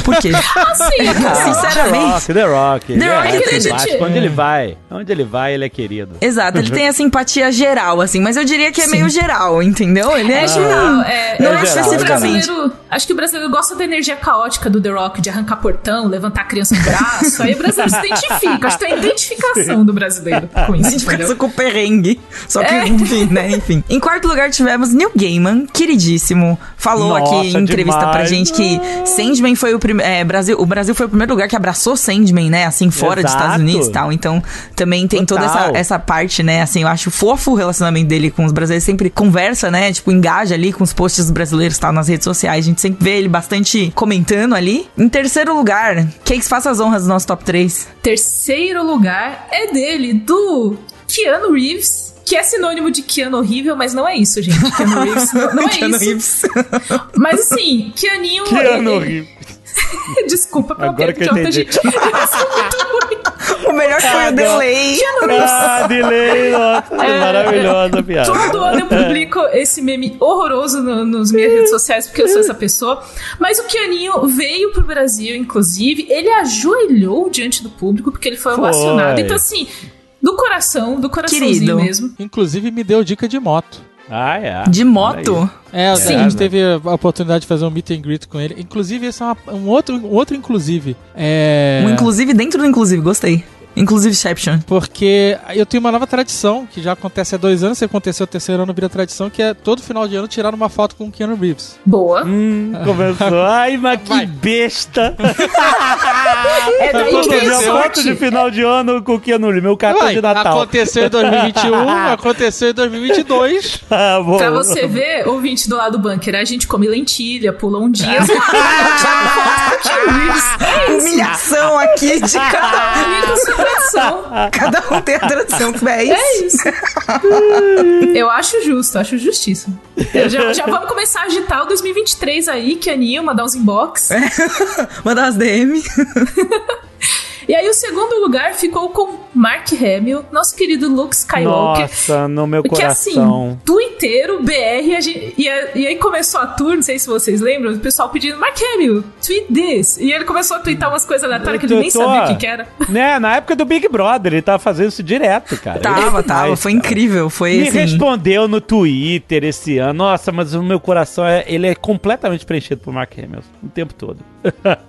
Por quê? Assim, Ah, Sinceramente. The Rock, The Rock. The Ele Rock é é simpático. Onde ele vai? Onde ele vai, ele é querido. Exato, ele tem a simpatia geral, assim, mas eu diria que é meio geral, entendeu? Ele é, É geral, é, não eu é acho que o especificamente. brasileiro- Acho que o brasileiro gosta da energia caótica do The Rock, de arrancar portão, levantar a criança no braço. Aí o brasileiro se identifica. Acho que tem a identificação do brasileiro com isso. Identificação entendeu? com o perrengue. Só que, É. enfim, né? Enfim. Em quarto lugar, tivemos Neil Gaiman, queridíssimo. Falou Nossa, aqui em entrevista pra demais. gente que Sandman foi o primeiro. Brasil, o Brasil foi o primeiro lugar que abraçou Sandman, né? Assim, fora dos Exato. Estados Unidos e tal. Então, também tem toda essa, Total. essa parte, né? Assim, eu acho fofo o relacionamento dele com os brasileiros. Sempre conversa, né? Tipo, engaja ali com os posts dos brasileiros e tal nas redes sociais. A gente sempre vê ele bastante comentando ali. Em terceiro lugar, Cakes faça as honras do nosso top 3. Terceiro lugar é dele, do Keanu Reeves. Que é sinônimo de Keanu horrível, mas não é isso, gente. Keanu Reeves não, não é Keanu isso. Reeves. Mas assim, Keaninho. Keanu ele- Reeves. Desculpa pela Agora piada que eu idiota, entendi. gente. É. O melhor foi o delay. Ah, delay, nossa, É, maravilhosa a piada. Todo ano eu publico esse meme horroroso no, nas minhas redes sociais, porque eu sou essa pessoa. Mas o Kianinho veio pro Brasil, inclusive. Ele ajoelhou diante do público, porque ele foi Foi. ovacionado. Então, assim, do coração, do coraçãozinho Querido. mesmo. Inclusive me deu dica de moto. Ah, é. De moto? É, Sim. a gente teve a oportunidade de fazer um meet and greet com ele. Inclusive, esse é uma- um, outro, um outro inclusive. É... Um inclusive dentro do inclusive, gostei. Inclusiveception. Porque eu tenho uma nova tradição, que já acontece há dois anos, se aconteceu o terceiro ano, vira tradição, que é todo final de ano tirar uma foto com o Keanu Reeves. Boa. Hum, começou. Ai, mas que Vai. besta. É daí que vem minha a foto de final de ano com o Keanu Reeves, meu cartão Uai, de Natal. aconteceu em 2021, aconteceu em 2022. Ah, bom. Pra você ver, ouvinte do lado do bunker, a gente come lentilha, pula um dia. Humilhação aqui de cada, Um tradição. cada um tem a tradição. É isso. É isso. Eu acho justo, acho justíssimo. Já, já vamos começar a agitar o 2023 aí, que anima, mandar uns inbox. Mandar umas DM. E aí o segundo lugar ficou com Mark Hamill, nosso querido Luke Skywalker. Nossa, no meu Porque assim, coração. Twitter, BR, a gente, e, a- e aí começou a tour, não sei se vocês lembram, o pessoal pedindo Mark Hamill, tweet this. E ele começou a tweetar umas coisas aleatórias que ele nem Eu tô- sabia o que, que era. Né, na época do Big Brother, ele tava fazendo isso direto, cara. Tava, Ele tava. Foi incrível. Foi Me assim. respondeu no Twitter esse ano. Nossa, mas o meu coração é, ele é completamente preenchido por Mark Hamill o tempo todo.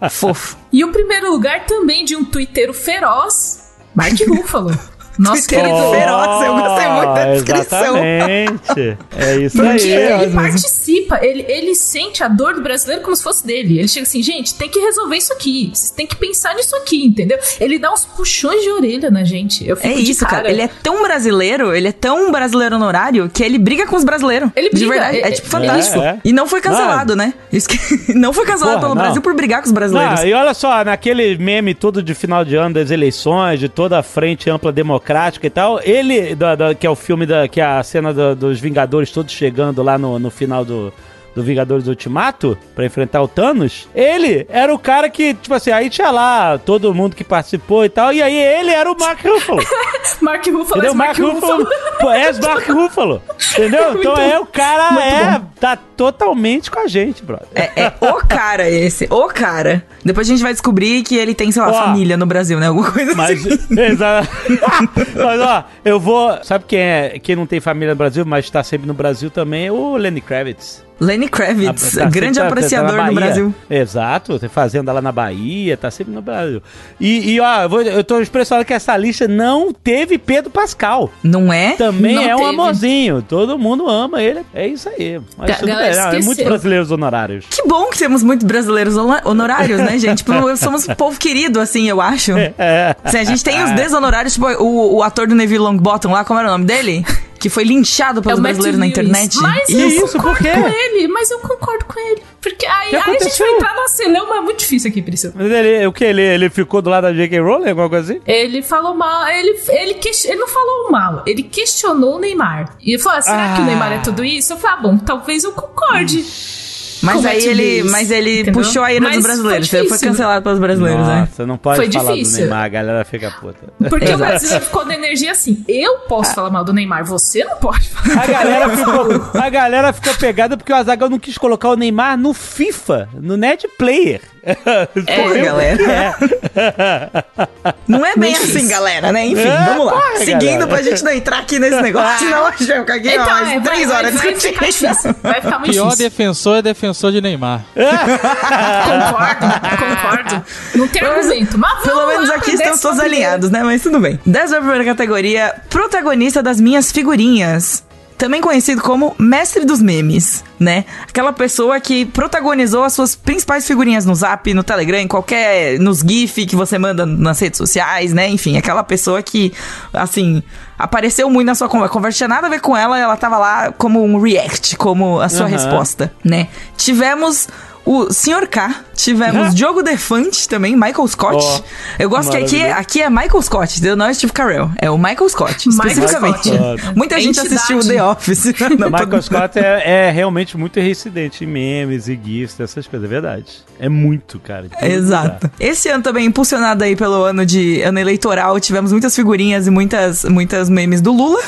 Fofo. E o primeiro lugar também de um twitteiro feroz, Mark Ruffalo. Nosso Twitteiro querido. feroz. eu gostei muito da descrição. Exatamente. É isso Porque aí. ele participa, ele, ele sente a dor do brasileiro como se fosse dele. Ele chega assim, gente, tem que resolver isso aqui. Vocês têm que pensar nisso aqui, entendeu? Ele dá uns puxões de orelha na gente. Eu fico É de isso, cara. Ele é tão brasileiro, ele é tão brasileiro honorário que ele briga com os brasileiros. Ele De briga, verdade. É, é- tipo fantástico. é, é. E não foi cancelado, né? Isso que não foi cancelado Porra, pelo não. Brasil por brigar com os brasileiros. Não, e olha só, naquele meme todo de final de ano das eleições, de toda a frente ampla democrática e tal, ele, da- que é o filme, da, que é a cena dos Vingadores todos chegando lá no, no final do, do Vingadores Ultimato, pra enfrentar o Thanos, ele era o cara que, tipo assim, aí tinha lá todo mundo que participou e tal, e aí ele era o Mark Ruffalo. Mark Ruffalo Entendeu? é Mark Ruffalo. Pô, é o Mark Ruffalo. Entendeu? Então é o cara, muito é, bom. tá totalmente com a gente, brother. É, é o cara esse, o cara. Depois a gente vai descobrir que ele tem, sei lá, Ó. família no Brasil, né? Alguma coisa Mas, assim. exato. mas ó, eu vou. Sabe quem é? Quem não tem família no Brasil, mas tá sempre no Brasil também é o Lenny Kravitz. Lenny Kravitz, Tá grande sempre- tá- apreciador tá no. Brasil. Exato, tem fazenda lá na Bahia, tá sempre no Brasil. E, e, ó, eu, vou, eu tô impressionado que essa lista não teve Pedro Pascal. Não é? Também Não é um teve. amorzinho. Todo mundo ama ele. É isso aí. Mas Ga- tudo galera bem. Não, é muitos brasileiros honorários. Que bom que temos muitos brasileiros hono- honorários, né, gente? Tipo, somos um povo querido, assim, eu acho. É. Assim, a gente tem os deshonorários, tipo, o, o ator do Neville Longbottom lá, como era o nome dele? Que foi linchado É pelos Matthew brasileiros na internet. Mas Que eu isso, por concordo quê? com ele, mas eu concordo com ele. Porque aí, Que aí a gente aconteceu? vai entrar numa celeuma é muito difícil aqui, Priscila. Mas ele, o que? Ele, ele ficou do lado da J.K. Rowling, alguma coisa assim? Ele falou mal, ele, ele, ele não falou mal, ele questionou o Neymar. E ele falou: ah, será que Ah. o Neymar é tudo isso? Eu falei: ah, bom, talvez eu concorde. Mas o aí ele, mas ele entendeu? puxou a ira Mas dos foi brasileiros. Ele foi difícil. cancelado pelos brasileiros, né? Nossa, não pode Foi falar difícil. do Neymar, a galera fica puta. Porque o brasileiro ficou na energia assim: eu posso falar mal do Neymar, você não pode falar. A galera, ficou, a galera ficou pegada porque o Azaghal não quis colocar o Neymar no FIFA, no Net Player. Porra, galera. Não é bem assim, galera, né? Enfim, É, vamos lá. porra, Seguindo galera. pra gente não entrar aqui nesse negócio, senão a gente vai ficar aqui Então, umas é, vai, três vai, horas vai discutindo ficar isso. difícil. Vai ficar muito Pior difícil. defensor é defensor de Neymar. Concordo, concordo. Não tem argumento. Mas vamos Pelo menos aqui estamos décima todos alinhados, né? Mas tudo bem. Décima primeira categoria, protagonista das minhas figurinhas. Também conhecido como mestre dos memes, né? Aquela pessoa que protagonizou as suas principais figurinhas no Zap, no Telegram, em qualquer. nos GIF que você manda nas redes sociais, né? Enfim, aquela pessoa que, assim, apareceu muito na sua conversa. Conversa tinha nada a ver com ela, ela tava lá como um react, como a sua Aham. resposta, né? Tivemos o Sr. K, tivemos Diogo Defante também, Michael Scott. Ó, Eu gosto que aqui, maravilhoso. aqui é Michael Scott, entendeu? não é Steve Carell, é o Michael Scott, Michael especificamente. Scott. Muita É gente entidade. assistiu The Office. Não, Michael Scott é, é realmente muito reincidente em memes e GIFs, essas coisas, é verdade. É muito, cara. de todo Exato. Esse ano também, impulsionado aí pelo ano de ano eleitoral, tivemos muitas figurinhas e muitas, muitas memes do Lula.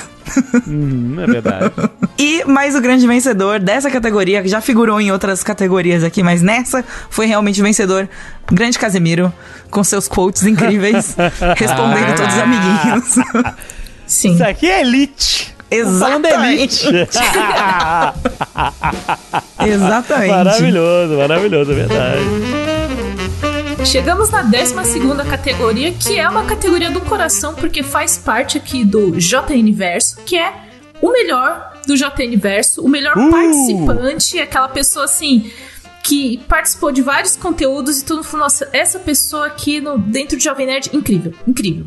Uhum, é verdade. E mais o grande vencedor dessa categoria, que já figurou em outras categorias aqui, mas nessa foi realmente o vencedor, grande Casemiro, com seus quotes incríveis, respondendo todos os amiguinhos. Sim. Isso aqui é elite. Exatamente. elite. Exatamente. maravilhoso, maravilhoso, é verdade. Chegamos na 12 categoria, que é uma categoria do coração, porque faz parte aqui do JN Verso, que é o melhor do JN Verso, o melhor Uh! participante, aquela pessoa assim. Que participou de vários conteúdos e tudo falou, nossa, essa pessoa aqui no, dentro do Jovem Nerd, incrível, incrível.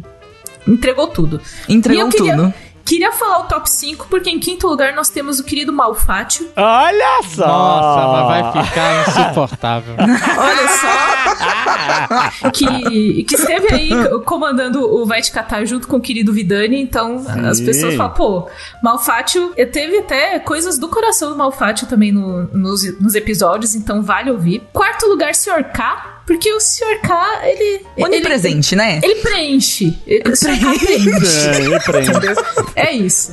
Entregou tudo. Entregou queria, tudo. Queria falar o top 5, porque em quinto lugar nós temos o querido Malfátio. Olha só! Nossa, mas vai ficar insuportável. Olha só! que, que esteve aí comandando o Vai Te Catar junto com o querido Vidani. Então as pessoas falam, pô, Malfátio. Teve até coisas do coração do Malfátio também no- nos, nos episódios, então vale ouvir. Quarto lugar, Sr. K. porque o Sr. K, ele. Onipresente, ele, né? Ele preenche. Ele, o Sr. K preenche. É, ele preenche. É isso.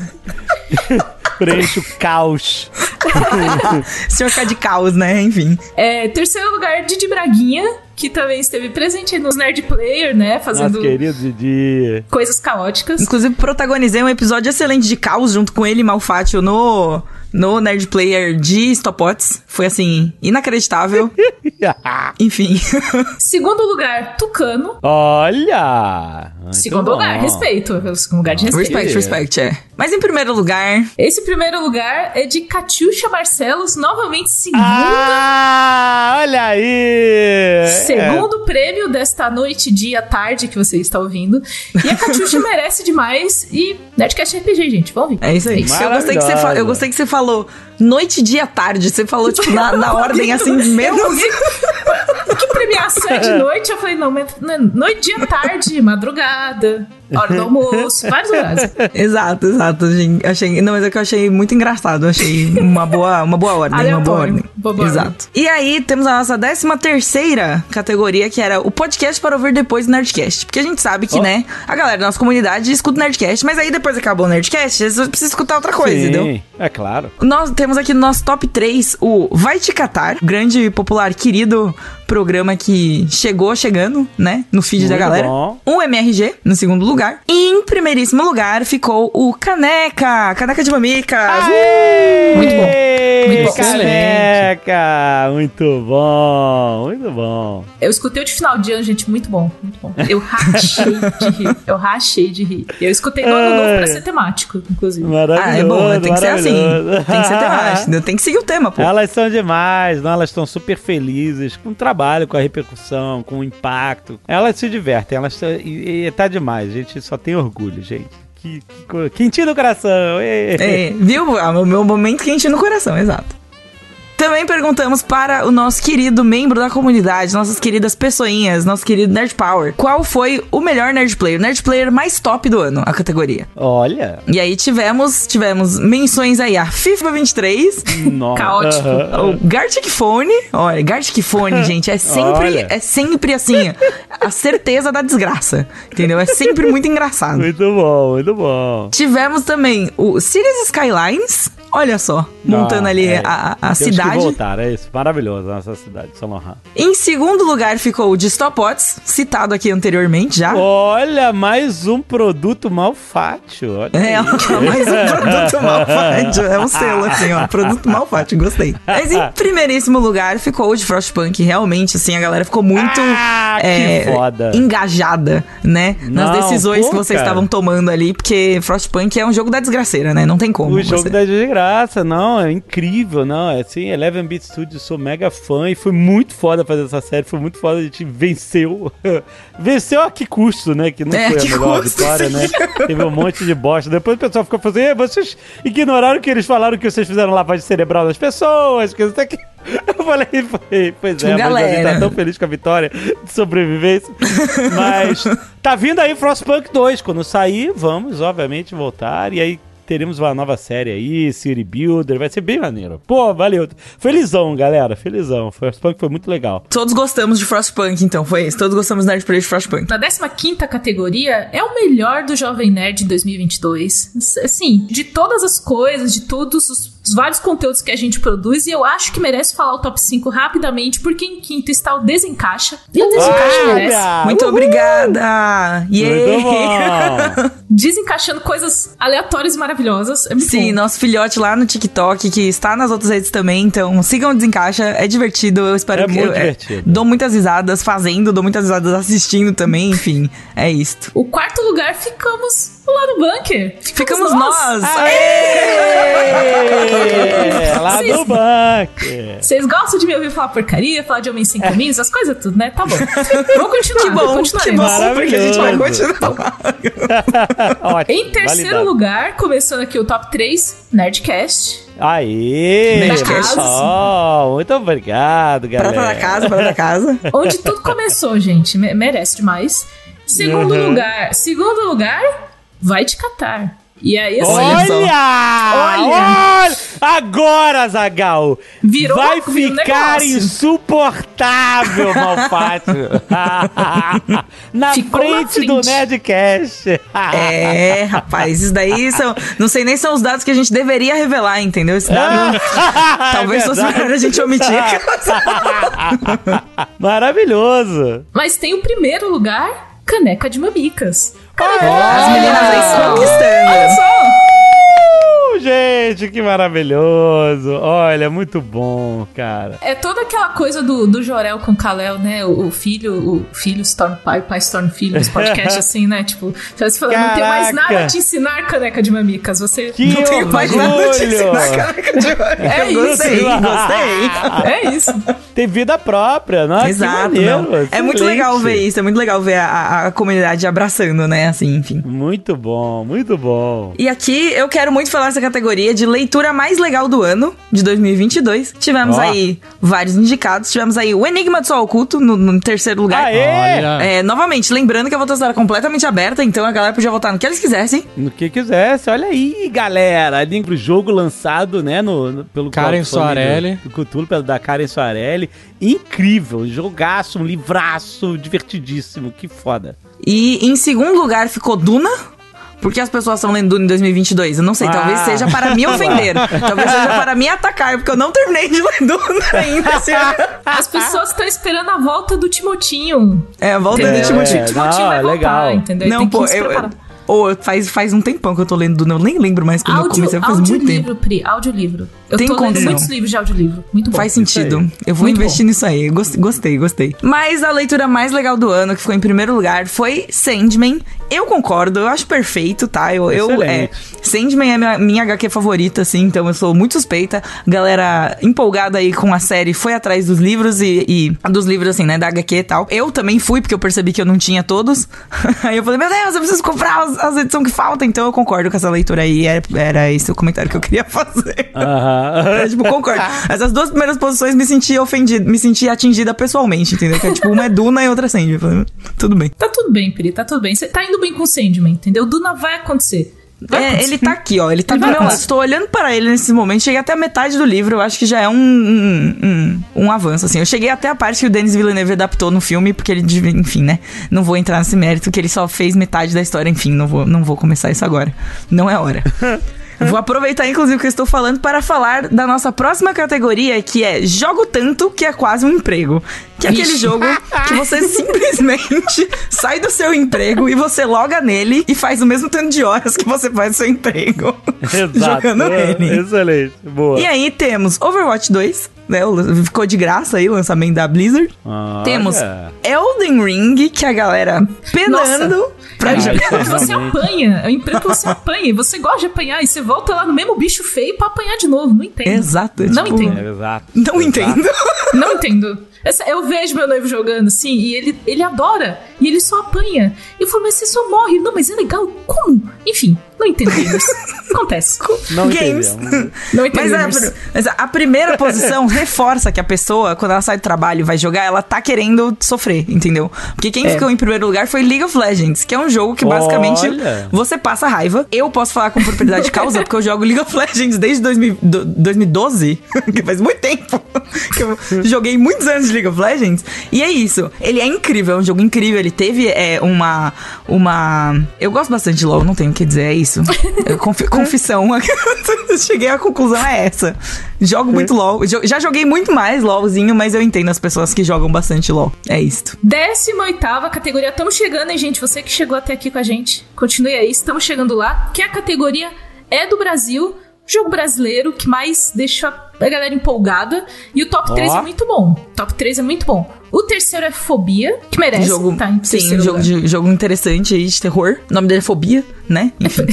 preenche o caos. Senhor K de caos, né? Enfim. É, terceiro lugar, Didi Braguinha, que também esteve presente nos Nerd Player, né? Fazendo Nosso querido Didi. coisas caóticas. Inclusive, protagonizei um episódio excelente de caos junto com ele e Malfátio no, no Nerd Player de Stopots. Foi, assim, inacreditável. Enfim. Segundo lugar, Tucano. Olha! Segundo bom. lugar, respeito. Segundo lugar de respeito. respect, respect, é. Mas em primeiro lugar, Esse primeiro lugar é de Catiuxa Barcelos, novamente segundo. Ah, olha aí! Segundo prêmio desta noite, dia, tarde que você está ouvindo. E a Catiuxa merece demais. E Nerdcast RPG, gente. Vamos ver. é isso aí. Eu gostei, que você fa- eu gostei que você falou noite, dia, tarde. Você falou, tipo, na, na ordem, assim, menos... Que premiação é de noite? Eu falei, não, mas não, noite, dia, tarde, madrugada, hora do almoço, vários horários. Exato, exato. gente. Achei, não, mas é que eu achei muito engraçado. Achei uma boa, uma boa ordem, uma boa Aleatório. ordem. Boa ordem. exato. E aí temos a nossa décima terceira categoria, que era o podcast para ouvir depois do Nerdcast. Porque a gente sabe que, Ó. né, a galera da nossa comunidade escuta o Nerdcast, mas aí depois acabou o Nerdcast, você precisa escutar outra coisa, Sim, entendeu? é claro. Nós temos aqui no nosso top 3 o Vai Te Catar, grande, popular, querido programa que chegou chegando, né, no feed da Muito galera. bom. Um MRG no segundo lugar. E em primeiríssimo lugar ficou o Caneca, Caneca de Mamica. Muito bom. Muito bom. Caneca! Muito bom, muito bom. Eu escutei o de final de ano, gente, muito bom, muito bom. Eu rachei de rir. Eu rachei de rir. Eu escutei no ano novo pra ser temático, inclusive. Maravilhoso. Ah, é bom, tem que ser assim. Tem que ser temático, tem que seguir o tema, pô. Elas são demais, não? Elas estão super felizes com o trabalho, com a repercussão, com o impacto. Elas se divertem, elas e, e tá demais, gente só tem orgulho, gente. Que, que quentinho no coração. É, viu? Ah, o meu momento quente no coração, exato. Também perguntamos para o nosso querido membro da comunidade, nossas queridas pessoinhas, nosso querido Nerd Power, qual foi o melhor Nerd Player, Nerd Player mais top do ano, a categoria. Olha. E aí tivemos, tivemos menções aí a FIFA 23, Nossa. Caótico. O Gartic Phone, olha, Gartic Phone, gente, é sempre, Olha. é sempre assim, a certeza da desgraça, entendeu? É sempre muito engraçado. Muito bom, muito bom. Tivemos também o Cities Skylines, olha só, montando Ah, ali é. a, a Temos que cidade. voltar, é isso. Maravilhoso a nossa cidade, São Laurent. Em segundo lugar ficou o Distopots, citado aqui anteriormente já. Olha, mais um produto malfátio. Olha É, aí. mais um produto malfátio. É um selo, assim, ó. Produto malfátio, gostei. Mas em primeiríssimo lugar ficou o de Frostpunk. Realmente, assim, a galera ficou muito Ah, é, foda. engajada, né? nas Não, decisões pô, que vocês estavam tomando ali, porque Frostpunk é um jogo da desgraceira, né? Não tem como. O jogo você- da desgraça, não, é incrível, não, é assim, Eleven Beat Studios, sou mega fã e foi muito foda fazer essa série, foi muito foda, a gente venceu, venceu a que custo, né, que não É, foi a que melhor vitória, né, teve um monte de bosta, depois o pessoal ficou falando, "Ê, vocês ignoraram que eles falaram que vocês fizeram lavagem cerebral das pessoas, que isso aqui... Eu falei, foi, pois é, mas a gente galera. tá tão feliz com a vitória de sobrevivência. Mas tá vindo aí Frostpunk 2. Quando sair, vamos, obviamente, voltar. E aí teremos uma nova série aí, City Builder. Vai ser bem maneiro. Pô, valeu. Felizão, galera. Felizão. Frostpunk foi muito legal. Todos gostamos de Frostpunk, então, foi isso. Todos gostamos do Nerd Play de Frostpunk. Na 15 categoria, é o melhor do Jovem Nerd em 2022. Assim, de todas as coisas, de todos os, os vários conteúdos que a gente produz, e eu acho que merece falar o top 5 rapidamente, porque em quinto está o Desencaixa. E o Desencaixa merece. Olha! Muito Uhul! obrigada! Muito bom. Desencaixando coisas aleatórias e maravilhosas. É muito Sim, bom. nosso filhote lá no TikTok, que está nas outras redes também, então sigam o Desencaixa, é divertido, eu espero É que... muito eu, divertido. dou muitas risadas fazendo, dou muitas risadas assistindo também, enfim, é isto. O quarto lugar ficamos lá no bunker. Ficamos nós! Aê! Lá Vocês- no bunker. Vocês gostam de me ouvir falar porcaria, falar de homens sem caminhos, as coisas tudo, né? Tá bom. Vamos continuar. Que bom, continuaremos. que bom, porque a gente vai continuar. Ótimo. Em terceiro validado. lugar, começando aqui o top 3, Nerdcast. Aê! Nerdcast. pessoal, muito obrigado, galera. Prata da casa, prata da casa. Onde tudo começou, gente. Me- merece demais. Segundo Uhum. lugar, segundo lugar, vai te catar. E aí, assim, Olha. Olha! Olha! Olha! Agora, Zagal! Virou- vai ficar insuportável, Malfátio! na na frente do frente. Nerdcast! É, rapaz, isso daí são. Não sei nem são os dados que a gente deveria revelar, entendeu? Esse dado. talvez É fosse melhor a gente omitir. Maravilhoso! Mas tem o primeiro lugar, caneca de mamicas. As meninas aí Olha conquistando. só! Gente, que maravilhoso! Olha, muito bom, cara. É toda aquela coisa do, do Jorel com o Kalel, né? O, o filho, o filho se torna pai, o pai se torna filho, nos podcasts assim, né? Tipo, você fala, não tem mais nada a te ensinar, caneca de mamicas. Você. Que Não tenho mais nada a te ensinar, caneca de mamicas. É isso. Gostei, gostei. É isso. Tem vida própria, não? Exato, que não. maneiro, É muito legal ver isso, é muito legal ver a, a- a comunidade abraçando, né? Assim, enfim. Muito bom, muito bom. E aqui eu quero muito falar essa categoria de leitura mais legal do ano, de 2022. Tivemos Ó. aí vários indicados. Tivemos aí o Enigma do Sol Oculto no, no terceiro lugar. Aê! É, novamente, lembrando que a votação era completamente aberta, então a galera podia votar no que eles quisessem. No que quisesse, olha aí, galera. Link pro jogo lançado, né, no, no- pelo Karen Soarelli. Do, do Cthulhu, pelo da Karen Soarelli. Incrível, jogaço, um livraço, divertidíssimo, que foda. E em segundo lugar ficou Duna. Porque as pessoas estão lendo Duna em 2022? Eu não sei, talvez Ah. seja para me ofender. talvez seja para me atacar, porque eu não terminei de ler Duna ainda esse ano. As pessoas estão esperando a volta do Timotinho. É, volta Entendeu? do Timothée. É, O Timotinho não, vai é voltar, legal. entendeu? Não, Tem que pô, se eu, eu, preparar. Ô, faz, faz um tempão que eu tô lendo Duna, eu nem lembro mais quando eu Áudio, comecei, faz muito tempo. audiolivro, Pri, audiolivro. Eu Tem tô lendo condição. muitos livros de audiolivro. Muito bom. Faz sentido. Eu vou Muito investir nisso aí. Gost- Gostei, gostei. Mas a leitura mais legal do ano, que ficou em primeiro lugar, foi Sandman. Eu concordo, eu acho perfeito, tá? Eu, eu é. Sandman é minha, minha HQ favorita, assim, então eu sou muito suspeita. Galera empolgada aí com a série foi atrás dos livros e, e- dos livros, assim, né, da HQ e tal. Eu também fui, porque eu percebi que eu não tinha todos. aí eu falei, meu Deus, eu preciso comprar as, as edições que faltam, então eu concordo com essa leitura aí. Era, era esse o comentário que eu queria fazer. Aham. É, tipo, concordo. Essas duas primeiras posições me senti ofendida, me senti atingida pessoalmente, entendeu? Que é tipo, uma é Duna e outra é Sandy. Eu falei, Tudo bem. Tá tudo bem, Pri, tá tudo bem. Você tá indo bem com o Sandman, entendeu? Duna vai acontecer. É, ele tá aqui, ó. Ele tá Ele do meu lado. Estou olhando para ele nesse momento. Cheguei até a metade do livro. Eu acho que já é um, um, um, um avanço, assim. Eu cheguei até a parte que o Denis Villeneuve adaptou no filme, porque ele, enfim, né? Não vou entrar nesse mérito, que ele só fez metade da história. Enfim, não vou, não vou começar isso agora. Não é hora. Vou aproveitar, inclusive, que eu estou falando para falar da nossa próxima categoria, que é Jogo Tanto que é quase um emprego. Que é aquele Ixi. jogo que você simplesmente sai do seu emprego e você loga nele e faz o mesmo tanto de horas que você faz o seu emprego. Exato. Jogando ele. Excelente, boa. E aí temos Overwatch 2, né? Ficou de graça aí o lançamento da Blizzard. Olha. Temos Elden Ring, que a galera penando pra É jogar. você apanha. É um emprego que você apanha. E você gosta de apanhar. E você volta lá no mesmo bicho feio pra apanhar de novo. Não entendo. Exato. é Não tipo, entendo. É, Exato. Não Exato. entendo. Não entendo. Eu vejo meu noivo jogando assim e ele, ele adora. E ele só apanha. E eu falo, mas você só morre. Não, mas é legal. Como? Enfim, não entendemos. Acontece. Não Games. entendemos. Não Mas, é, entendemos. mas a primeira posição reforça que a pessoa, quando ela sai do trabalho e vai jogar, ela tá querendo sofrer, entendeu? Porque quem É. ficou em primeiro lugar foi League of Legends, que é um jogo que basicamente Olha. você passa raiva. Eu posso falar com propriedade de causa, porque eu jogo League of Legends desde 2000 do- 2012, que faz muito tempo que eu joguei muitos anos de League of Legends. E é isso. Ele é incrível, é um jogo incrível. Ele teve é, uma. uma. Eu gosto bastante de LOL, não tenho o que dizer, é isso. Confi- confissão. Cheguei à conclusão, é essa. Jogo muito LOL. Já joguei muito mais LOLzinho, mas eu entendo as pessoas que jogam bastante LOL. É isto. 18 categoria. Estamos chegando, hein, gente? Você que chegou até aqui com a gente, continue aí. Estamos chegando lá. Que a categoria é do Brasil. Jogo brasileiro que mais deixa a galera empolgada. E o top Ó. 3 é muito bom. Top 3 é muito bom. O terceiro é Fobia, que merece. jogo, tá sim, jogo, de, jogo interessante aí de terror. O nome dele é Fobia, né? Enfim,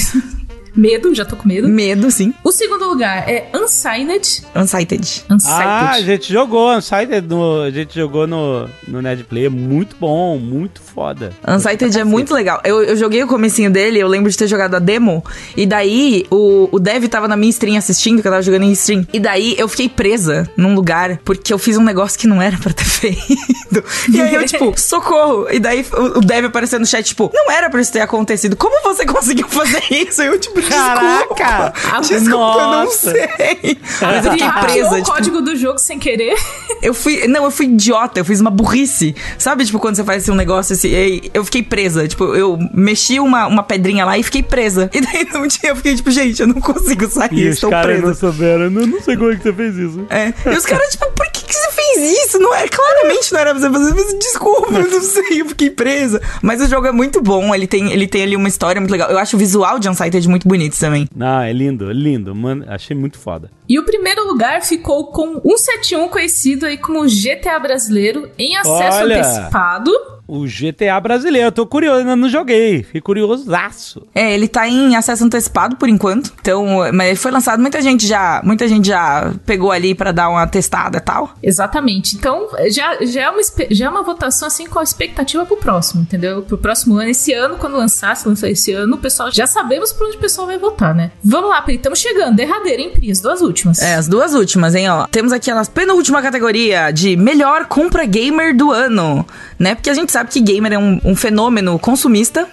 Medo, já tô com medo. medo, sim. O segundo lugar é Unsigned. Unsighted. Unsighted. Ah, a gente jogou Unsighted no, a gente jogou no, no Nerd Player, muito bom, muito foda. Unsighted é muito legal. Eu, eu joguei o comecinho dele, eu lembro de ter jogado a demo. E daí, o, o Dev tava na minha stream assistindo, que eu tava jogando em stream. E daí, eu fiquei presa num lugar, porque eu fiz um negócio que não era pra ter feito. E aí, eu, tipo, socorro. E daí, o, o Dev apareceu no chat, tipo, não era pra isso ter acontecido. Como você conseguiu fazer isso? E eu, tipo, Caraca! Desculpa, eu não Nossa. sei. Mas eu fiquei presa, o tipo, código do jogo sem querer. eu fui, não, eu fui idiota, eu fiz uma burrice. Sabe, tipo, quando você faz assim, um negócio assim, e eu fiquei presa, tipo, eu mexi uma, uma pedrinha lá e fiquei presa. E daí não tinha, eu fiquei tipo, gente, eu não consigo sair, E os estou caras presa. não souberam. Eu não, não sei como é que você fez isso. É. E os caras, tipo, por que, que você fez isso? Não é, claramente não era pra você fazer. Desculpa, eu não sei, eu fiquei presa. Mas o jogo é muito bom, ele tem, ele tem ali uma história muito legal. Eu acho o visual de Unsighted muito bonito também. Não, é lindo, lindo. Mano, achei muito foda. E o primeiro lugar ficou com 171, conhecido aí como GTA brasileiro, em acesso Olha. antecipado. O GTA brasileiro, eu tô curioso, ainda não joguei. Fiquei curiosaço. É, ele tá em acesso antecipado por enquanto. Então, mas ele foi lançado, muita gente já, muita gente já pegou ali pra dar uma testada e tal. Exatamente. Então, já, já, é uma, já é uma votação assim com a expectativa pro próximo, entendeu? Pro próximo ano. Esse ano, quando lançar, se lançar esse ano, o pessoal já sabemos pra onde o pessoal vai votar, né? Vamos lá, Pri, estamos chegando. Derradeira, hein, Pri? As duas últimas. É, as duas últimas, hein, ó. Temos aqui a nossa penúltima categoria de melhor compra gamer do ano, né? Porque a gente sabe que gamer é um, um fenômeno consumista.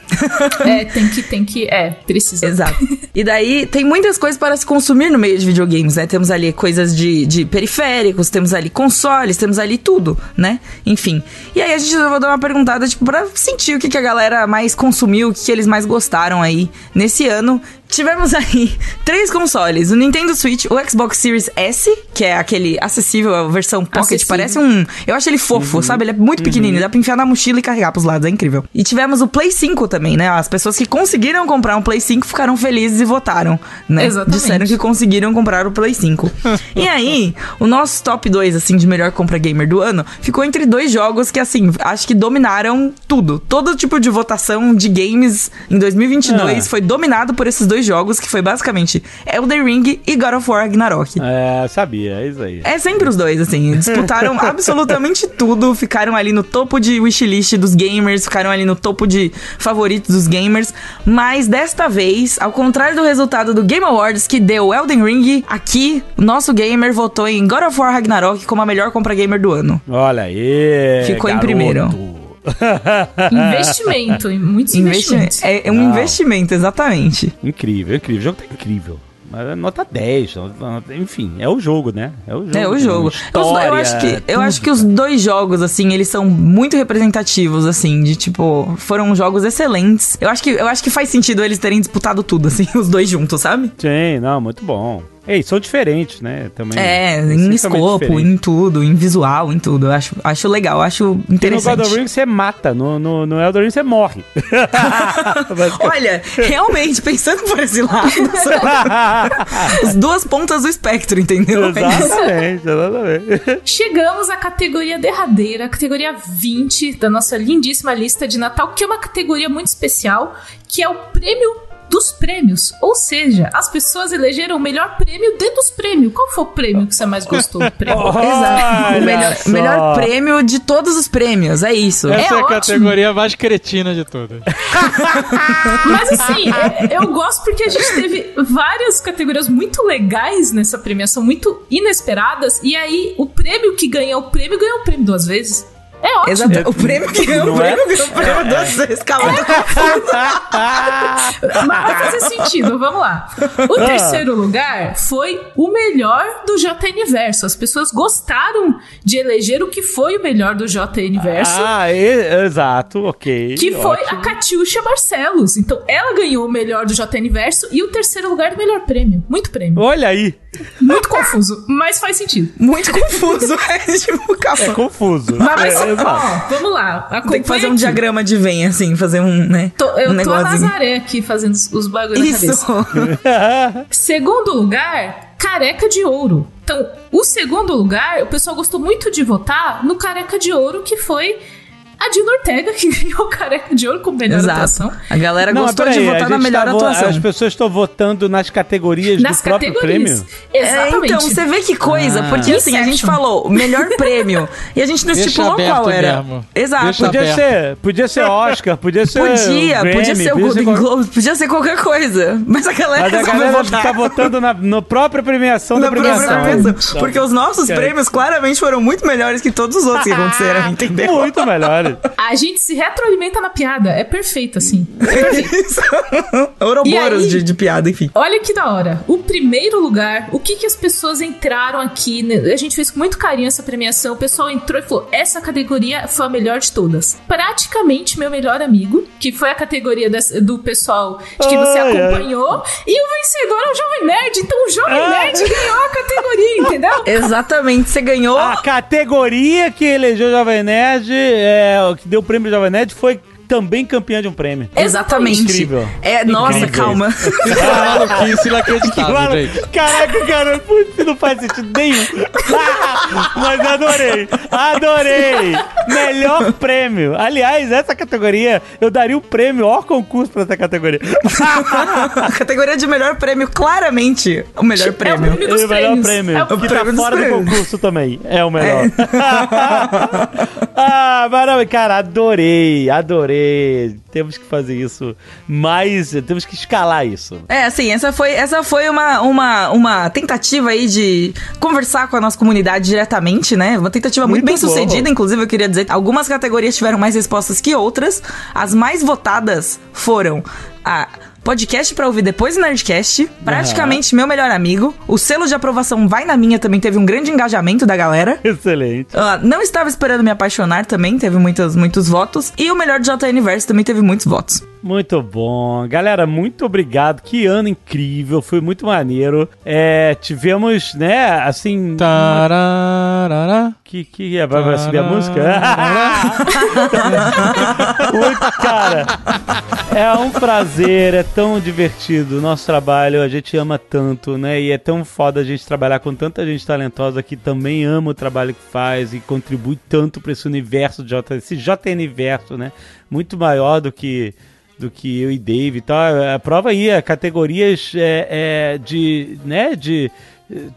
É, tem que, tem que. É, precisa. Exato. E daí tem muitas coisas para se consumir no meio de videogames, né? Temos ali coisas de, de periféricos, temos ali consoles, temos ali tudo, né? Enfim. E aí a gente vai dar uma perguntada, tipo, pra sentir o que, que a galera mais consumiu, o que, que eles mais gostaram aí nesse ano. Tivemos aí três consoles: o Nintendo Switch, o Xbox Series S, que é aquele acessível, a versão Pocket, Acessível. parece um. Eu acho ele fofo, sabe? Ele é muito pequenininho, dá pra enfiar na mochila e carregar pros lados, é incrível. E tivemos o Play 5 também, né? As pessoas que conseguiram comprar um Play 5 ficaram felizes e votaram, né? Exatamente. Disseram que conseguiram comprar o Play 5. e aí, o nosso top 2, assim, de melhor compra gamer do ano, ficou entre dois jogos que, assim, acho que dominaram tudo. Todo tipo de votação de games em 2022 Ah. foi dominado por esses dois jogos, que foi basicamente Elden Ring e God of War Ragnarok. É, sabia, é isso aí. É sempre os dois, assim. Disputaram absolutamente tudo. Ficaram ali no topo de wishlist dos gamers. Ficaram ali no topo de favoritos dos gamers. Mas desta vez, ao contrário do resultado do Game Awards que deu Elden Ring, aqui, o nosso gamer votou em God of War Ragnarok como a melhor compra gamer do ano. Olha aí. Ficou em garoto. primeiro. Investimento, em muitos Investimento. investimentos. É, é um Não. investimento, exatamente. incrível, incrível. O jogo tá incrível. Mas é nota 10. nota- Enfim, é o jogo, né? É o jogo. É o jogo. História, eu acho que eu acho que os dois jogos assim, eles são muito representativos assim, de tipo, foram jogos excelentes. Eu acho que eu acho que faz sentido eles terem disputado tudo assim, os dois juntos, sabe? Sim, não, muito bom. Ei, são diferentes, né? Também. É, em escopo, diferentes. em tudo, em visual, em tudo. Eu acho, acho legal, acho E no God interessante. of Ring você mata, no, no, no Elden Ring você morre. Olha, realmente, pensando por esse lado, as duas pontas do espectro, entendeu? exatamente, exatamente. Chegamos à categoria derradeira, a categoria 20 da nossa lindíssima lista de Natal, que é uma categoria muito especial, que é o prêmio dos prêmios. Ou seja, as pessoas elegeram o melhor prêmio dentro dos prêmios. Qual foi o prêmio que você mais gostou do prêmio? Exato. Olha O melhor, melhor prêmio de todos os prêmios, é isso. Essa é, a ótimo. categoria mais cretina de todas. Mas assim, é- eu gosto porque a gente teve várias categorias muito legais nessa premiação, muito inesperadas, e aí o prêmio que ganha o prêmio ganha o prêmio duas vezes. É ótimo. Exato. O prêmio que ganhou, o é? prêmio ganhou o prêmio duas vezes. Calma. Mas vai fazer sentido, vamos lá. O Ah. terceiro lugar foi o melhor do JN Verso. As pessoas gostaram de eleger o que foi o melhor do JN Verso. Ah, e- exato, ok. Que foi ótimo. a Catiuxa Barcelos. Então, ela ganhou o melhor do JN Verso e o terceiro lugar do melhor prêmio. Muito prêmio. Olha aí, Muito confuso, mas faz sentido. Muito confuso. É tipo, é confuso. Mas, É, exato. Ó, vamos lá. Tem que fazer um Acompanha aqui. diagrama de Venn, assim, fazer um, né? Tô- eu um tô a. Nazaré aqui fazendo os- os bagulhos na cabeça. Segundo lugar, Careca de Ouro. Então, o segundo lugar, o pessoal gostou muito de votar no Careca de Ouro, que foi a Dina Ortega, que ganhou o Careca de Ouro como melhor Exato. atuação. A galera Não, gostou de peraí, votar na melhor tá atuação. As pessoas estão votando nas categorias Nas do próprio categorias. prêmio. Exatamente. É, então, você vê que coisa, Ah. porque assim, a gente falou melhor prêmio e a gente não Deixa estipulou qual era. mesmo. Exato. Deixa Podia aberto. ser, podia ser Oscar, podia ser Podia, Grammy, podia ser o Golden qual- Globe, podia ser qualquer coisa. Mas a galera Mas a galera votar. tá votando na no própria premiação na da premiação. própria premiação. Porque os nossos prêmios claramente foram muito melhores que todos os outros que aconteceram, entendeu? Muito melhores, melhores. A gente se retroalimenta na piada. É perfeito, assim. Isso. Ouroboros de, de piada, enfim. Olha que da hora. O primeiro lugar, o que que as pessoas entraram aqui? né? A gente fez com muito carinho essa premiação. O pessoal entrou e falou: essa categoria foi a melhor de todas. Praticamente meu melhor amigo, que foi a categoria das- do pessoal que você Ai, ai. acompanhou. E o vencedor é o Jovem Nerd. Então o Jovem Ah. Nerd ganhou a categoria, entendeu? Exatamente, você ganhou. A categoria que elegeu o Jovem Nerd, é, o que deu o prêmio Jovem Nerd, foi também campeã de um prêmio. Exatamente. Incrível. É, nossa, calma. É inacreditável, gente. Caraca, cara, putz, não faz sentido nenhum. Mas adorei, adorei. Melhor prêmio. Aliás, essa categoria, eu daria um prêmio, ó concurso pra essa categoria. A categoria de melhor prêmio, claramente o melhor É o prêmio. prêmio dos É o melhor prêmios. prêmio. É o que tá prêmio dos fora do prêmios. concurso também. É o melhor. ah, maravilha. Cara, adorei, adorei. Temos que fazer isso mais. Temos que escalar isso. É, assim, essa foi, essa foi uma, uma, uma tentativa aí de conversar com a nossa comunidade diretamente, né? Uma tentativa muito, Muito bem sucedida, inclusive eu queria dizer. Algumas categorias tiveram mais respostas que outras. As mais votadas foram a podcast pra ouvir depois do Nerdcast, praticamente meu melhor amigo. O selo de aprovação vai na minha também teve um grande engajamento da galera. Excelente. Ah, não estava esperando me apaixonar também, teve muitos, muitos votos. E o melhor de JN Verso também teve muitos votos. Muito bom. Galera, muito obrigado. Que ano incrível. Foi muito maneiro. É, tivemos, né, assim. Tararara. Que, que é? Vai, vai subir a música? muito, cara. É um prazer, é tão divertido o nosso trabalho, a gente ama tanto, né? E é tão foda a gente trabalhar com tanta gente talentosa que também ama o trabalho que faz e contribui tanto para esse universo de J, esse JN verso, né? Muito maior do que do que eu e Dave e tal. A prova aí, é categorias é, é, de, né, de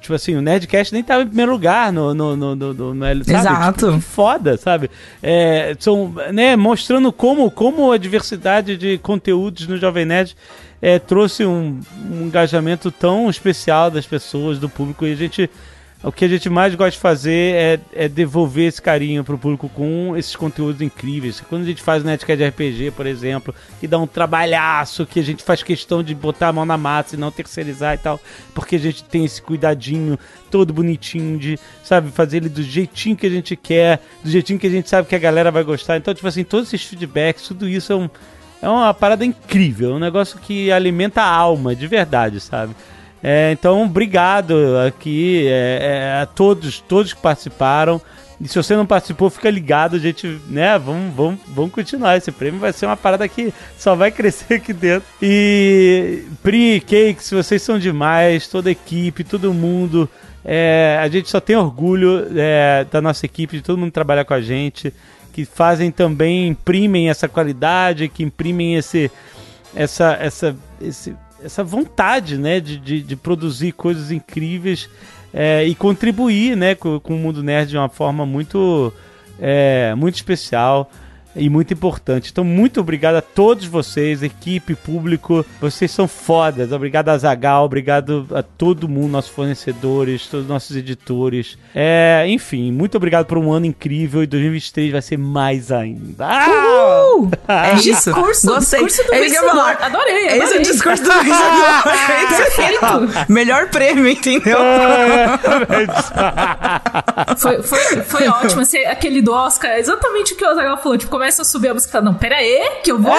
Tipo assim, o Nerdcast nem tava em primeiro lugar no, no, no, no, no, no- sabe? Exato. Tipo, que foda, sabe? É, são, né, mostrando como, como a diversidade de conteúdos no Jovem Nerd é, trouxe um, um engajamento tão especial das pessoas, do público, e a gente. O que a gente mais gosta de fazer é, é devolver esse carinho pro público com esses conteúdos incríveis. Quando a gente faz Nerdcast de RPG, por exemplo, que dá um trabalhaço, que a gente faz questão de botar a mão na massa e não terceirizar e tal, porque a gente tem esse cuidadinho todo bonitinho de, sabe, fazer ele do jeitinho que a gente quer, do jeitinho que a gente sabe que a galera vai gostar. Então, tipo assim, todos esses feedbacks, tudo isso é um, é uma parada incrível, é um negócio que alimenta a alma, de verdade, sabe? É, então, obrigado aqui é, é, a todos, todos que participaram. E se você não participou, fica ligado, a gente, né, vamos, vamos, vamos continuar. Esse prêmio vai ser uma parada que só vai crescer aqui dentro. E Pri, Cakes, vocês são demais, toda a equipe, todo mundo. É, a gente só tem orgulho é, da nossa equipe, de todo mundo trabalhar com a gente, que fazem também, imprimem essa qualidade, que imprimem esse, essa, essa, esse, essa vontade, né, de, de, de produzir coisas incríveis é, e contribuir, né, com, com o mundo nerd de uma forma muito, é, muito especial e muito importante. Então, muito obrigado a todos vocês, equipe, público. Vocês são fodas. Obrigado a Zagal, obrigado a todo mundo, nossos fornecedores, todos os nossos editores. É, enfim, muito obrigado por um ano incrível e 2023 vai ser mais ainda. Ah! Uh! É isso. Discurso, Gostei. discurso do é vencedor. Adorei, É esse o adorei. discurso do vencedor. Perfeito. Melhor prêmio, entendeu? Foi, foi, foi ótimo. Esse- aquele do Oscar, é exatamente o que o Azaghal falou. Tipo, começa a subir a música e fala, não, pera aí, que eu vou...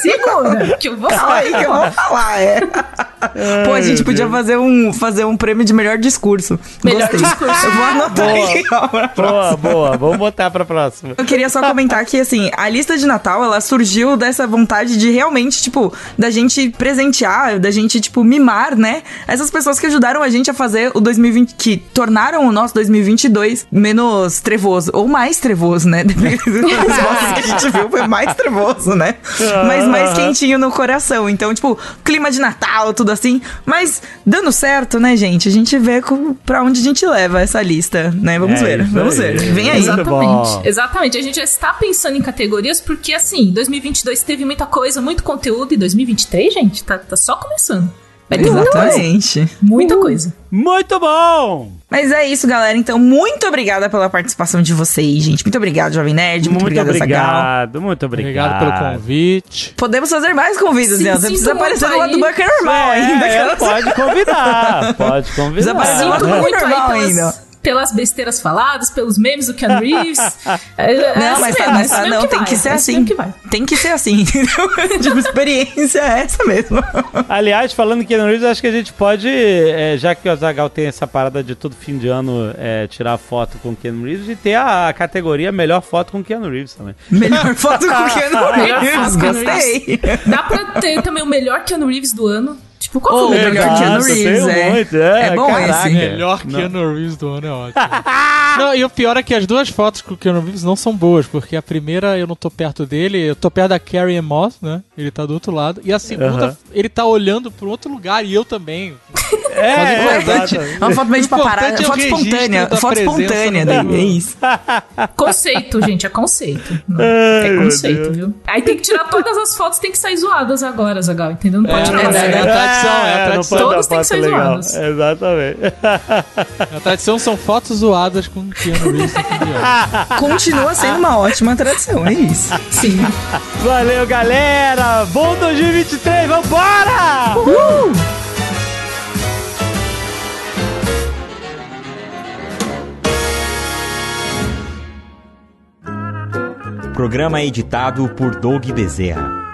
Segura, que eu vou Calma aí que eu vou falar, é. Pô, a gente podia fazer um, fazer um prêmio de melhor discurso. Melhor Gostei. discurso. Eu vou anotar Boa. aqui ó, pra boa, boa. Vamos botar pra próxima. Eu queria só comentar que, assim, a lista de Natal, ela surgiu dessa vontade de realmente, tipo, da gente presentear, da gente, tipo, mimar, né? Essas pessoas que ajudaram a gente a fazer o 2020, que tornaram o nosso 2022 menos trevoso, ou mais trevoso, né? Dependendo das respostas que a gente viu, foi mais trevoso, né? Mas mais quentinho no coração. Então, tipo, clima de Natal, tudo assim. Mas dando certo, né, gente? A gente vê com, pra onde a gente leva essa lista, né? Vamos É ver, vamos aí. ver. Vem aí. Bom. Exatamente, exatamente. A gente já está pensando em categorias porque, assim, 2022 teve muita coisa, muito conteúdo e 2023, gente, tá, tá só começando. Vai ter muita coisa. Exatamente. Muita coisa. Muito bom! Mas é isso, galera. Então, muito obrigada pela participação de vocês, gente. Muito obrigado, Jovem Nerd. Muito, Muito obrigado, Zagal. obrigado, muito obrigado. Obrigado pelo convite. Podemos fazer mais convidos, né? Você precisa aparecer no lado do bunker normal É, ainda. é, pode convidar, pode Precisa convidar. aparecer no lado do bunker normal aí ainda. Pelas, besteiras faladas, pelos memes do Keanu Reeves. É, é Não, assim mas, tá, mesmo, mas é tá, assim não, mesmo tem vai, que ser é assim. mesmo que vai. Tem que ser assim, entendeu? tipo, experiência é essa mesmo. Aliás, falando em Keanu Reeves, acho que a gente pode, é, já que o Azagal tem essa parada de todo fim de ano é, tirar foto com o Keanu Reeves, e ter a categoria melhor foto com o Keanu Reeves também. Melhor foto com Melhor Reeves, gostei. Dá pra ter também o melhor Keanu Reeves do ano. Tipo, qual Oh, foi o melhor melhor Keanu Reeves? É. muito, é, É bom caraca. esse. Melhor Não. Keanu Reeves do ano é ótimo. não, e o pior é que as duas fotos com o Keanu Reeves não são boas, porque a primeira eu não tô perto dele, eu tô perto da Carrie Moss, né? Ele tá do outro lado. E a segunda, Aham. ele tá olhando pro outro lugar e eu também. É, é, importante- exato. É uma foto meio de paparada, é foto espontânea. Foto espontânea mundo. é isso. Conceito, gente, é conceito. Não, Ai, é conceito, viu? Aí tem que tirar todas as fotos, tem que sair zoadas agora, Zagal, entendeu? Não pode É, tirar é, tradição, é a não tradição. pode dar Todas têm que ser legal. zoadas. Exatamente. A tradição são fotos zoadas com o Keanu Reeves de ano. Continua sendo uma ótima tradição, é isso. Sim. Valeu, galera! Bom 2023, vambora! Programa editado por Doug Bezerra.